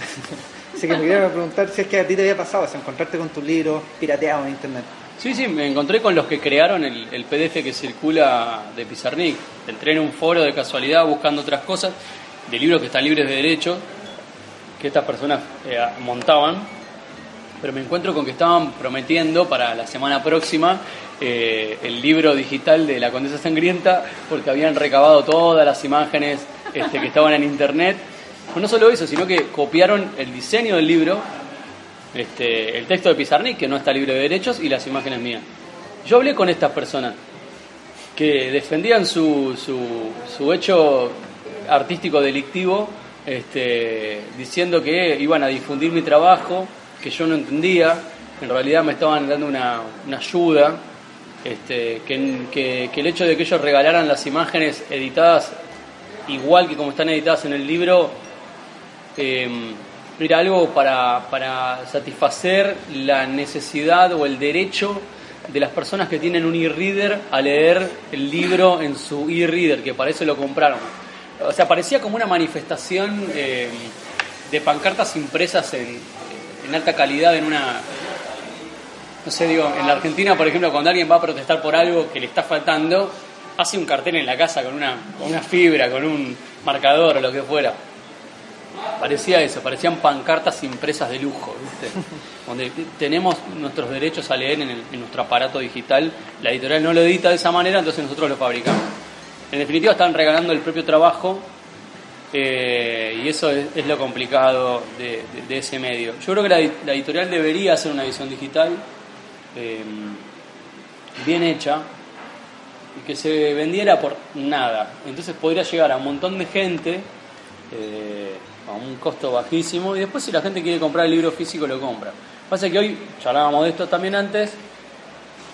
Así que me quería preguntar si es que a ti te había pasado, si encontrarte con tus libros pirateados en internet. Sí, sí, me encontré con los que crearon el, el PDF que circula de Pizarnik. Entré en un foro de casualidad buscando otras cosas, de libros que están libres de derecho, que estas personas eh, montaban, pero me encuentro con que estaban prometiendo para la semana próxima eh, el libro digital de La Condesa Sangrienta, porque habían recabado todas las imágenes este, que estaban en internet. Pues no solo eso, sino que copiaron el diseño del libro este, el texto de Pizarnik, que no está libre de derechos, y las imágenes mías. Yo hablé con estas personas que defendían su, su, su hecho artístico delictivo, este, diciendo que iban a difundir mi trabajo, que yo no entendía, en realidad me estaban dando una, una ayuda, este, que, que- el hecho de que ellos regalaran las imágenes editadas igual que como están editadas en el libro, eh, era algo para, para satisfacer la necesidad o el derecho de las personas que tienen un e-reader a leer el libro en su e-reader, que para eso lo compraron. O sea, parecía como una manifestación eh, de pancartas impresas en, en alta calidad en una... No sé, digo, en la Argentina, por ejemplo, cuando alguien va a protestar por algo que le está faltando, hace un cartel en la casa con una, con una fibra, con un marcador o lo que fuera. Parecía eso, parecían pancartas impresas de lujo, ¿viste? Donde tenemos nuestros derechos a leer en, el- en nuestro aparato digital, la editorial no lo edita de esa manera, entonces nosotros lo fabricamos. En definitiva, están regalando el propio trabajo eh, y eso es, lo complicado de, ese medio. Yo creo que la, la editorial debería hacer una edición digital eh, bien hecha y que se vendiera por nada. Entonces podría llegar a un montón de gente eh, a un costo bajísimo y después si la gente quiere comprar el libro físico lo compra. Pasa que hoy, charlábamos de esto también antes,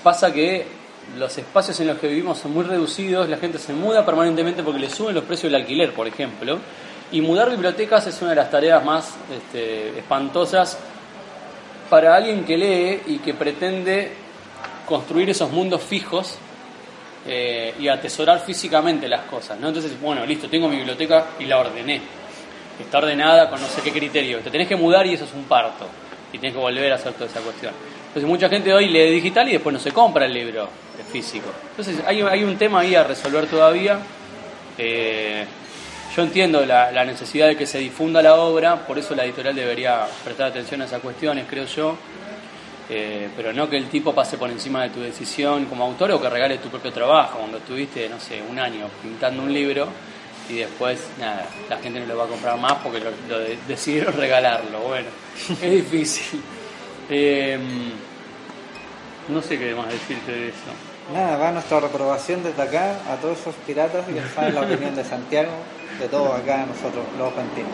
pasa que los espacios en los que vivimos son muy reducidos, la gente se muda permanentemente porque le suben los precios del alquiler, por ejemplo, y mudar bibliotecas es una de las tareas más este, espantosas para alguien que lee y que pretende construir esos mundos fijos eh, y atesorar físicamente las cosas, ¿no? Entonces, bueno, listo, tengo mi biblioteca y la ordené. Está ordenada con no sé qué criterio. Te tenés que mudar y eso es un parto. Y tenés que volver a hacer toda esa cuestión. Entonces, mucha gente hoy lee digital y después no se compra el libro físico. Entonces, hay, un tema ahí a resolver todavía. Eh, yo entiendo la, la necesidad de que se difunda la obra, por eso la editorial debería prestar atención a esas cuestiones, creo yo. Eh, pero no que el tipo pase por encima de tu decisión como autor o que regale tu propio trabajo cuando estuviste, no sé, un año pintando un libro y después, nada, la gente no lo va a comprar más porque lo, lo de- decidieron regalarlo. Bueno, es difícil. Eh, no sé qué más decirte de eso. Nada, va nuestra reprobación desde acá a todos esos piratas y ya saben la opinión de Santiago, de todos acá nosotros, los pantinos.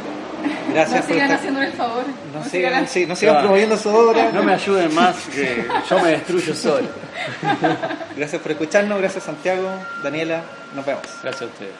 Gracias no por sigan haciéndole el favor. No No sigan, sigan- sí, no sigan Claro. promoviendo su obra. No me ayuden más, que yo me destruyo solo. Gracias por escucharnos, gracias Santiago, Daniela, nos vemos. Gracias a ustedes.